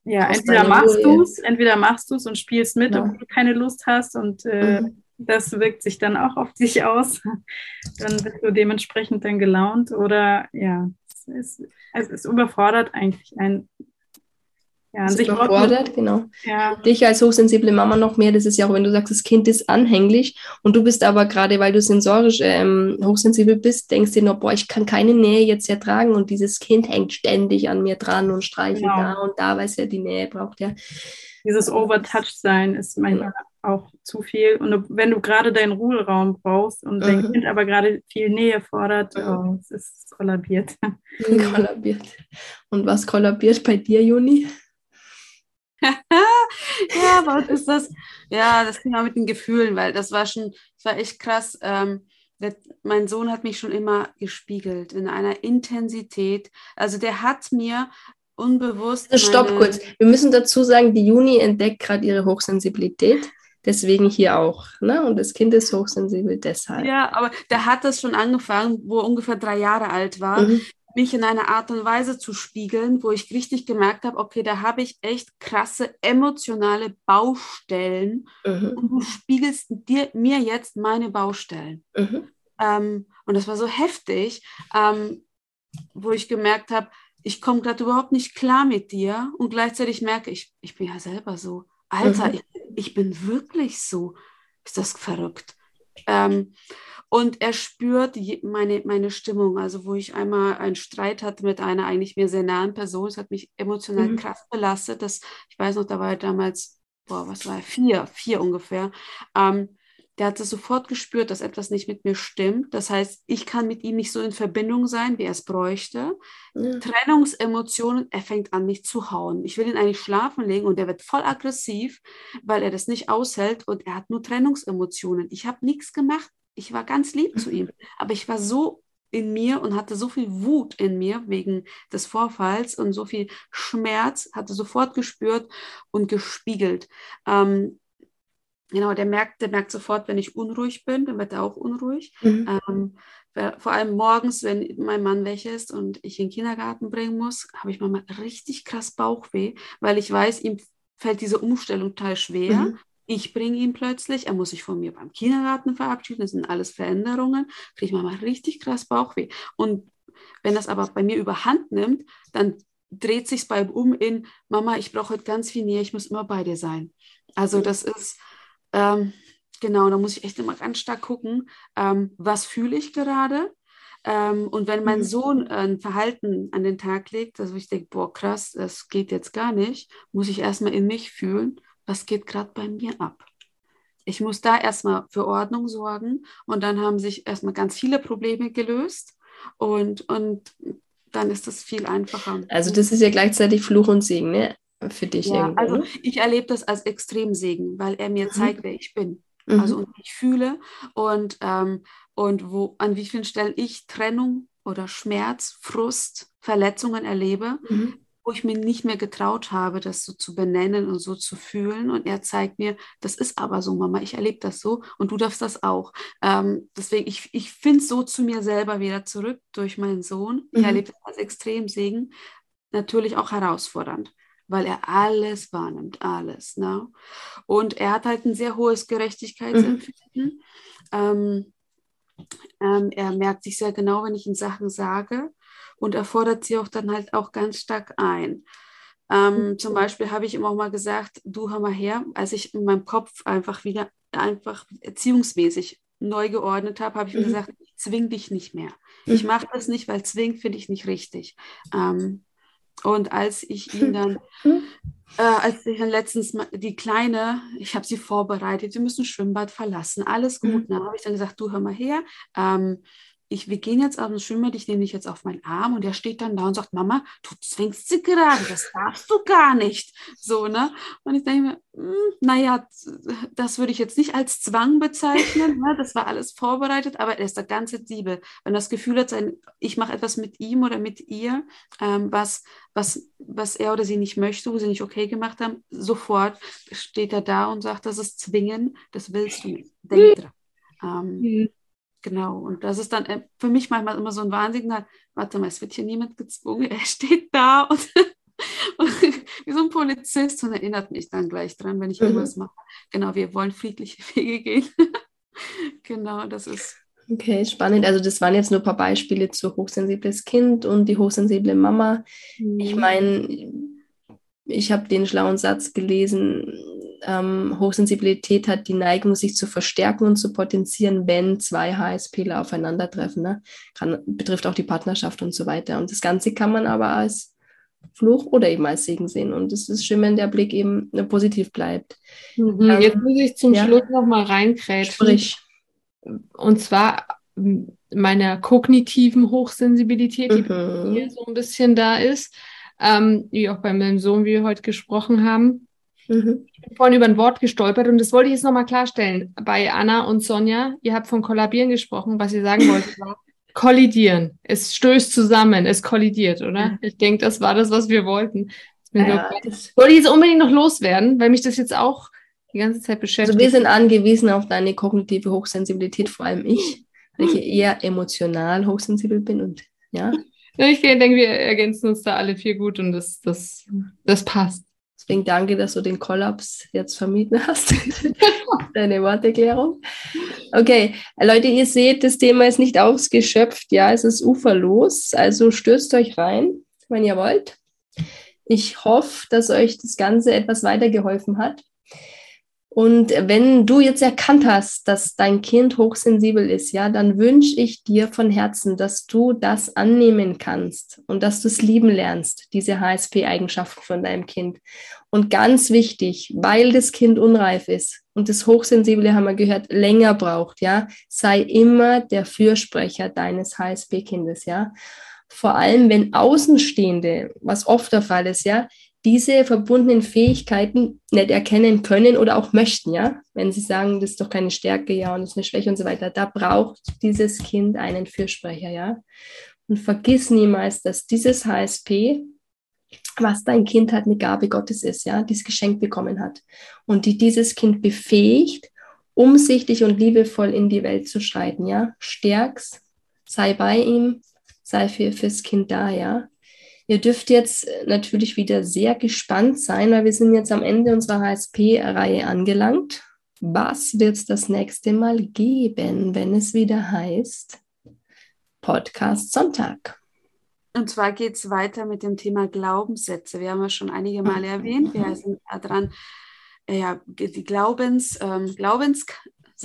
ja, entweder machst du es, entweder machst du es und spielst mit, ja. obwohl du keine Lust hast und äh, mhm das wirkt sich dann auch auf dich aus. Dann bist du dementsprechend dann gelaunt oder ja, es, ist, es, es überfordert eigentlich ein. Ja, sich überfordert, genau. Ja. Dich als hochsensible Mama noch mehr, das ist ja auch, wenn du sagst, das Kind ist anhänglich und du bist aber gerade, weil du sensorisch ähm, hochsensibel bist, denkst dir noch, boah, ich kann keine Nähe jetzt ertragen und dieses Kind hängt ständig an mir dran und streichelt genau. da und da, weil es ja die Nähe braucht, ja. Dieses Overtouch-Sein ist manchmal genau auch zu viel. Und wenn du gerade deinen Ruheraum brauchst und dein mhm. Kind aber gerade viel Nähe fordert, oh, es ist kollabiert. [LAUGHS] kollabiert. Und was kollabiert bei dir, Juni? [LAUGHS] ja, was ist das? Ja, das Thema mit den Gefühlen, weil das war schon, das war echt krass. Ähm, der, mein Sohn hat mich schon immer gespiegelt in einer Intensität. Also der hat mir unbewusst. Also stopp kurz. Wir müssen dazu sagen, die Juni entdeckt gerade ihre Hochsensibilität. Deswegen hier auch. Ne? Und das Kind ist hochsensibel deshalb. Ja, aber der hat das schon angefangen, wo er ungefähr drei Jahre alt war, mhm. mich in einer Art und Weise zu spiegeln, wo ich richtig gemerkt habe, okay, da habe ich echt krasse emotionale Baustellen mhm. und du spiegelst dir, mir jetzt meine Baustellen. Mhm. Ähm, und das war so heftig, ähm, wo ich gemerkt habe, ich komme gerade überhaupt nicht klar mit dir und gleichzeitig merke ich, ich bin ja selber so. Alter, mhm. ich, ich, bin wirklich so. Ist das verrückt? Ähm, und er spürt meine, meine Stimmung, also wo ich einmal einen Streit hatte mit einer eigentlich mir sehr nahen Person, es hat mich emotional mhm. krass belastet. Das, ich weiß noch, da war er damals, boah, was war er, vier, vier ungefähr. Ähm, der hat es sofort gespürt, dass etwas nicht mit mir stimmt. Das heißt, ich kann mit ihm nicht so in Verbindung sein, wie er es bräuchte. Ja. Trennungsemotionen, er fängt an, mich zu hauen. Ich will ihn eigentlich schlafen legen und er wird voll aggressiv, weil er das nicht aushält und er hat nur Trennungsemotionen. Ich habe nichts gemacht. Ich war ganz lieb zu ihm, [LAUGHS] aber ich war so in mir und hatte so viel Wut in mir wegen des Vorfalls und so viel Schmerz, hatte sofort gespürt und gespiegelt. Ähm, Genau, der merkt, der merkt sofort, wenn ich unruhig bin, dann wird er auch unruhig. Mhm. Ähm, vor allem morgens, wenn mein Mann weg ist und ich in den Kindergarten bringen muss, habe ich manchmal richtig krass Bauchweh, weil ich weiß, ihm fällt diese Umstellung total schwer. Mhm. ich bringe ihn plötzlich, er muss sich von mir beim Kindergarten verabschieden, das sind alles Veränderungen, kriege ich manchmal richtig krass Bauchweh. Und wenn das aber bei mir überhand nimmt, dann dreht sich bei ihm um in, Mama, ich brauche heute ganz viel Nähe, ich muss immer bei dir sein. Also das ist, ähm, genau, da muss ich echt immer ganz stark gucken, ähm, was fühle ich gerade. Ähm, und wenn mein mhm. Sohn ein Verhalten an den Tag legt, also ich denke, boah, krass, das geht jetzt gar nicht, muss ich erstmal in mich fühlen, was geht gerade bei mir ab. Ich muss da erstmal für Ordnung sorgen und dann haben sich erstmal ganz viele Probleme gelöst und, und dann ist das viel einfacher. Also das ist ja gleichzeitig Fluch und Segen, ne? Für dich ja, irgendwo. Also ne? ich erlebe das als Extremsegen, weil er mir mhm. zeigt, wer ich bin. Mhm. Also und ich fühle und, ähm, und wo, an wie vielen Stellen ich Trennung oder Schmerz, Frust, Verletzungen erlebe, mhm wo ich mir nicht mehr getraut habe, das so zu benennen und so zu fühlen. Und er zeigt mir, das ist aber so, Mama, ich erlebe das so und du darfst das auch. Ähm, deswegen, ich, ich finde so zu mir selber wieder zurück durch meinen Sohn. Ich mhm. erlebe das als extrem Segen, natürlich auch herausfordernd weil er alles wahrnimmt, alles. Ne? Und er hat halt ein sehr hohes Gerechtigkeitsempfinden. Mhm. Ähm, ähm, er merkt sich sehr genau, wenn ich ihm Sachen sage und er fordert sie auch dann halt auch ganz stark ein. Ähm, mhm. Zum Beispiel habe ich ihm auch mal gesagt, du hör mal her, als ich in meinem Kopf einfach wieder einfach erziehungsmäßig neu geordnet habe, habe ich mhm. ihm gesagt, ich zwing dich nicht mehr. Mhm. Ich mache das nicht, weil zwingen finde ich nicht richtig. Ähm, und als ich [LAUGHS] ihn dann, mhm. äh, als ich dann letztens mal, die Kleine, ich habe sie vorbereitet, wir müssen Schwimmbad verlassen, alles gut. Mhm. Dann habe ich dann gesagt, du hör mal her, ähm, ich, wir gehen jetzt auf den Schwimmbad, ich nehme dich jetzt auf meinen Arm und er steht dann da und sagt, Mama, du zwingst sie gerade, das darfst du gar nicht. So, ne? Und ich denke mir, hm, naja, das würde ich jetzt nicht als Zwang bezeichnen, ne? das war alles vorbereitet, aber er ist der ganze Diebe. Wenn das Gefühl hat, sein, ich mache etwas mit ihm oder mit ihr, ähm, was, was, was er oder sie nicht möchte, wo sie nicht okay gemacht haben, sofort steht er da und sagt, das ist zwingen, das willst du nicht. Denk dran. Ähm, mhm. Genau, und das ist dann äh, für mich manchmal immer so ein Warnsignal, warte mal, es wird hier niemand gezwungen, [LAUGHS] er steht da und, [LAUGHS] und wie so ein Polizist und erinnert mich dann gleich dran, wenn ich mhm. irgendwas mache. Genau, wir wollen friedliche [LAUGHS] Wege gehen. genau, das ist. Okay, spannend. Also das waren jetzt nur ein paar Beispiele zu hochsensibles Kind und die hochsensible Mama. Mhm. Ich meine, ich habe den schlauen Satz gelesen, ähm, Hochsensibilität hat die Neigung, sich zu verstärken und zu potenzieren, wenn zwei HSPler aufeinandertreffen. Ne? Kann, betrifft auch die Partnerschaft und so weiter. Und das Ganze kann man aber als Fluch oder eben als Segen sehen. Und es ist schön, wenn der Blick eben ne, positiv bleibt. Mhm, ähm, jetzt muss ich zum ja, Schluss nochmal reinkrätschen. Sprich. Und zwar meiner kognitiven Hochsensibilität, die mhm. hier so ein bisschen da ist, ähm, wie auch bei meinem Sohn, wie wir heute gesprochen haben. Mhm. Ich bin vorhin über ein Wort gestolpert und das wollte ich jetzt nochmal klarstellen. Bei Anna und Sonja, ihr habt von Kollabieren gesprochen, was ihr sagen wollt, war kollidieren. Es stößt zusammen, es kollidiert, oder? Ja. Ich denke, das war das, was wir wollten. Ja, das wollte ich jetzt unbedingt noch loswerden, weil mich das jetzt auch die ganze Zeit beschäftigt. Also wir sind angewiesen auf deine kognitive Hochsensibilität, vor allem ich, weil ich eher emotional hochsensibel bin und ja. [LAUGHS] Ich denke, wir ergänzen uns da alle vier gut und das, das, das passt. Deswegen danke, dass du den Kollaps jetzt vermieden hast. [LAUGHS] Deine Worterklärung. Okay, Leute, ihr seht, das Thema ist nicht ausgeschöpft. Ja, es ist uferlos. Also stürzt euch rein, wenn ihr wollt. Ich hoffe, dass euch das Ganze etwas weitergeholfen hat. Und wenn du jetzt erkannt hast, dass dein Kind hochsensibel ist, ja, dann wünsche ich dir von Herzen, dass du das annehmen kannst und dass du es lieben lernst, diese HSP-Eigenschaften von deinem Kind. Und ganz wichtig, weil das Kind unreif ist und das Hochsensible, haben wir gehört, länger braucht, ja, sei immer der Fürsprecher deines HSP-Kindes, ja. Vor allem, wenn Außenstehende, was oft der Fall ist, ja, diese verbundenen Fähigkeiten nicht erkennen können oder auch möchten, ja, wenn sie sagen, das ist doch keine Stärke, ja, und das ist eine Schwäche und so weiter, da braucht dieses Kind einen Fürsprecher, ja. Und vergiss niemals, dass dieses HSP, was dein Kind hat, eine Gabe Gottes ist, ja, dieses Geschenk bekommen hat und die dieses Kind befähigt, umsichtig und liebevoll in die Welt zu schreiten, ja. Stärk's, sei bei ihm, sei für, fürs Kind da, ja. Ihr dürft jetzt natürlich wieder sehr gespannt sein, weil wir sind jetzt am Ende unserer HSP-Reihe angelangt. Was wird es das nächste Mal geben, wenn es wieder heißt Podcast Sonntag? Und zwar geht es weiter mit dem Thema Glaubenssätze. Wir haben ja schon einige Male erwähnt. Wir sind dran, äh, ja, die Glaubens, ähm, Glaubens,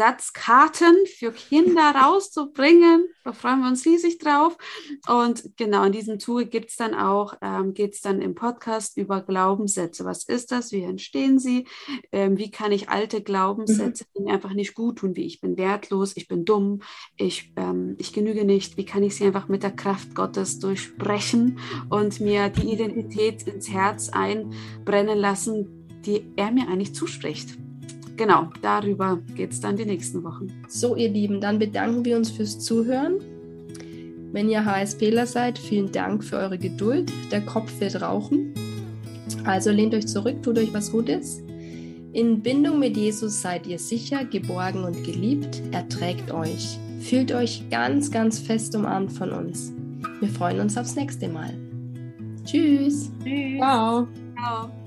Satzkarten für Kinder rauszubringen. Da freuen wir uns riesig drauf. Und genau in diesem Zuge gibt es dann auch, ähm, geht es dann im Podcast über Glaubenssätze. Was ist das? Wie entstehen sie? Ähm, wie kann ich alte Glaubenssätze, die mir einfach nicht gut tun, wie ich bin wertlos, ich bin dumm, ich, ähm, ich genüge nicht, wie kann ich sie einfach mit der Kraft Gottes durchbrechen und mir die Identität ins Herz einbrennen lassen, die er mir eigentlich zuspricht genau, darüber geht es dann die nächsten Wochen. So, ihr Lieben, dann bedanken wir uns fürs Zuhören. Wenn ihr HSPler seid, vielen Dank für eure Geduld. Der Kopf wird rauchen. Also lehnt euch zurück, tut euch was Gutes. In Bindung mit Jesus seid ihr sicher, geborgen und geliebt. Er trägt euch. Fühlt euch ganz, ganz fest umarmt von uns. Wir freuen uns aufs nächste Mal. Tschüss. Tschüss. Ciao. Ciao.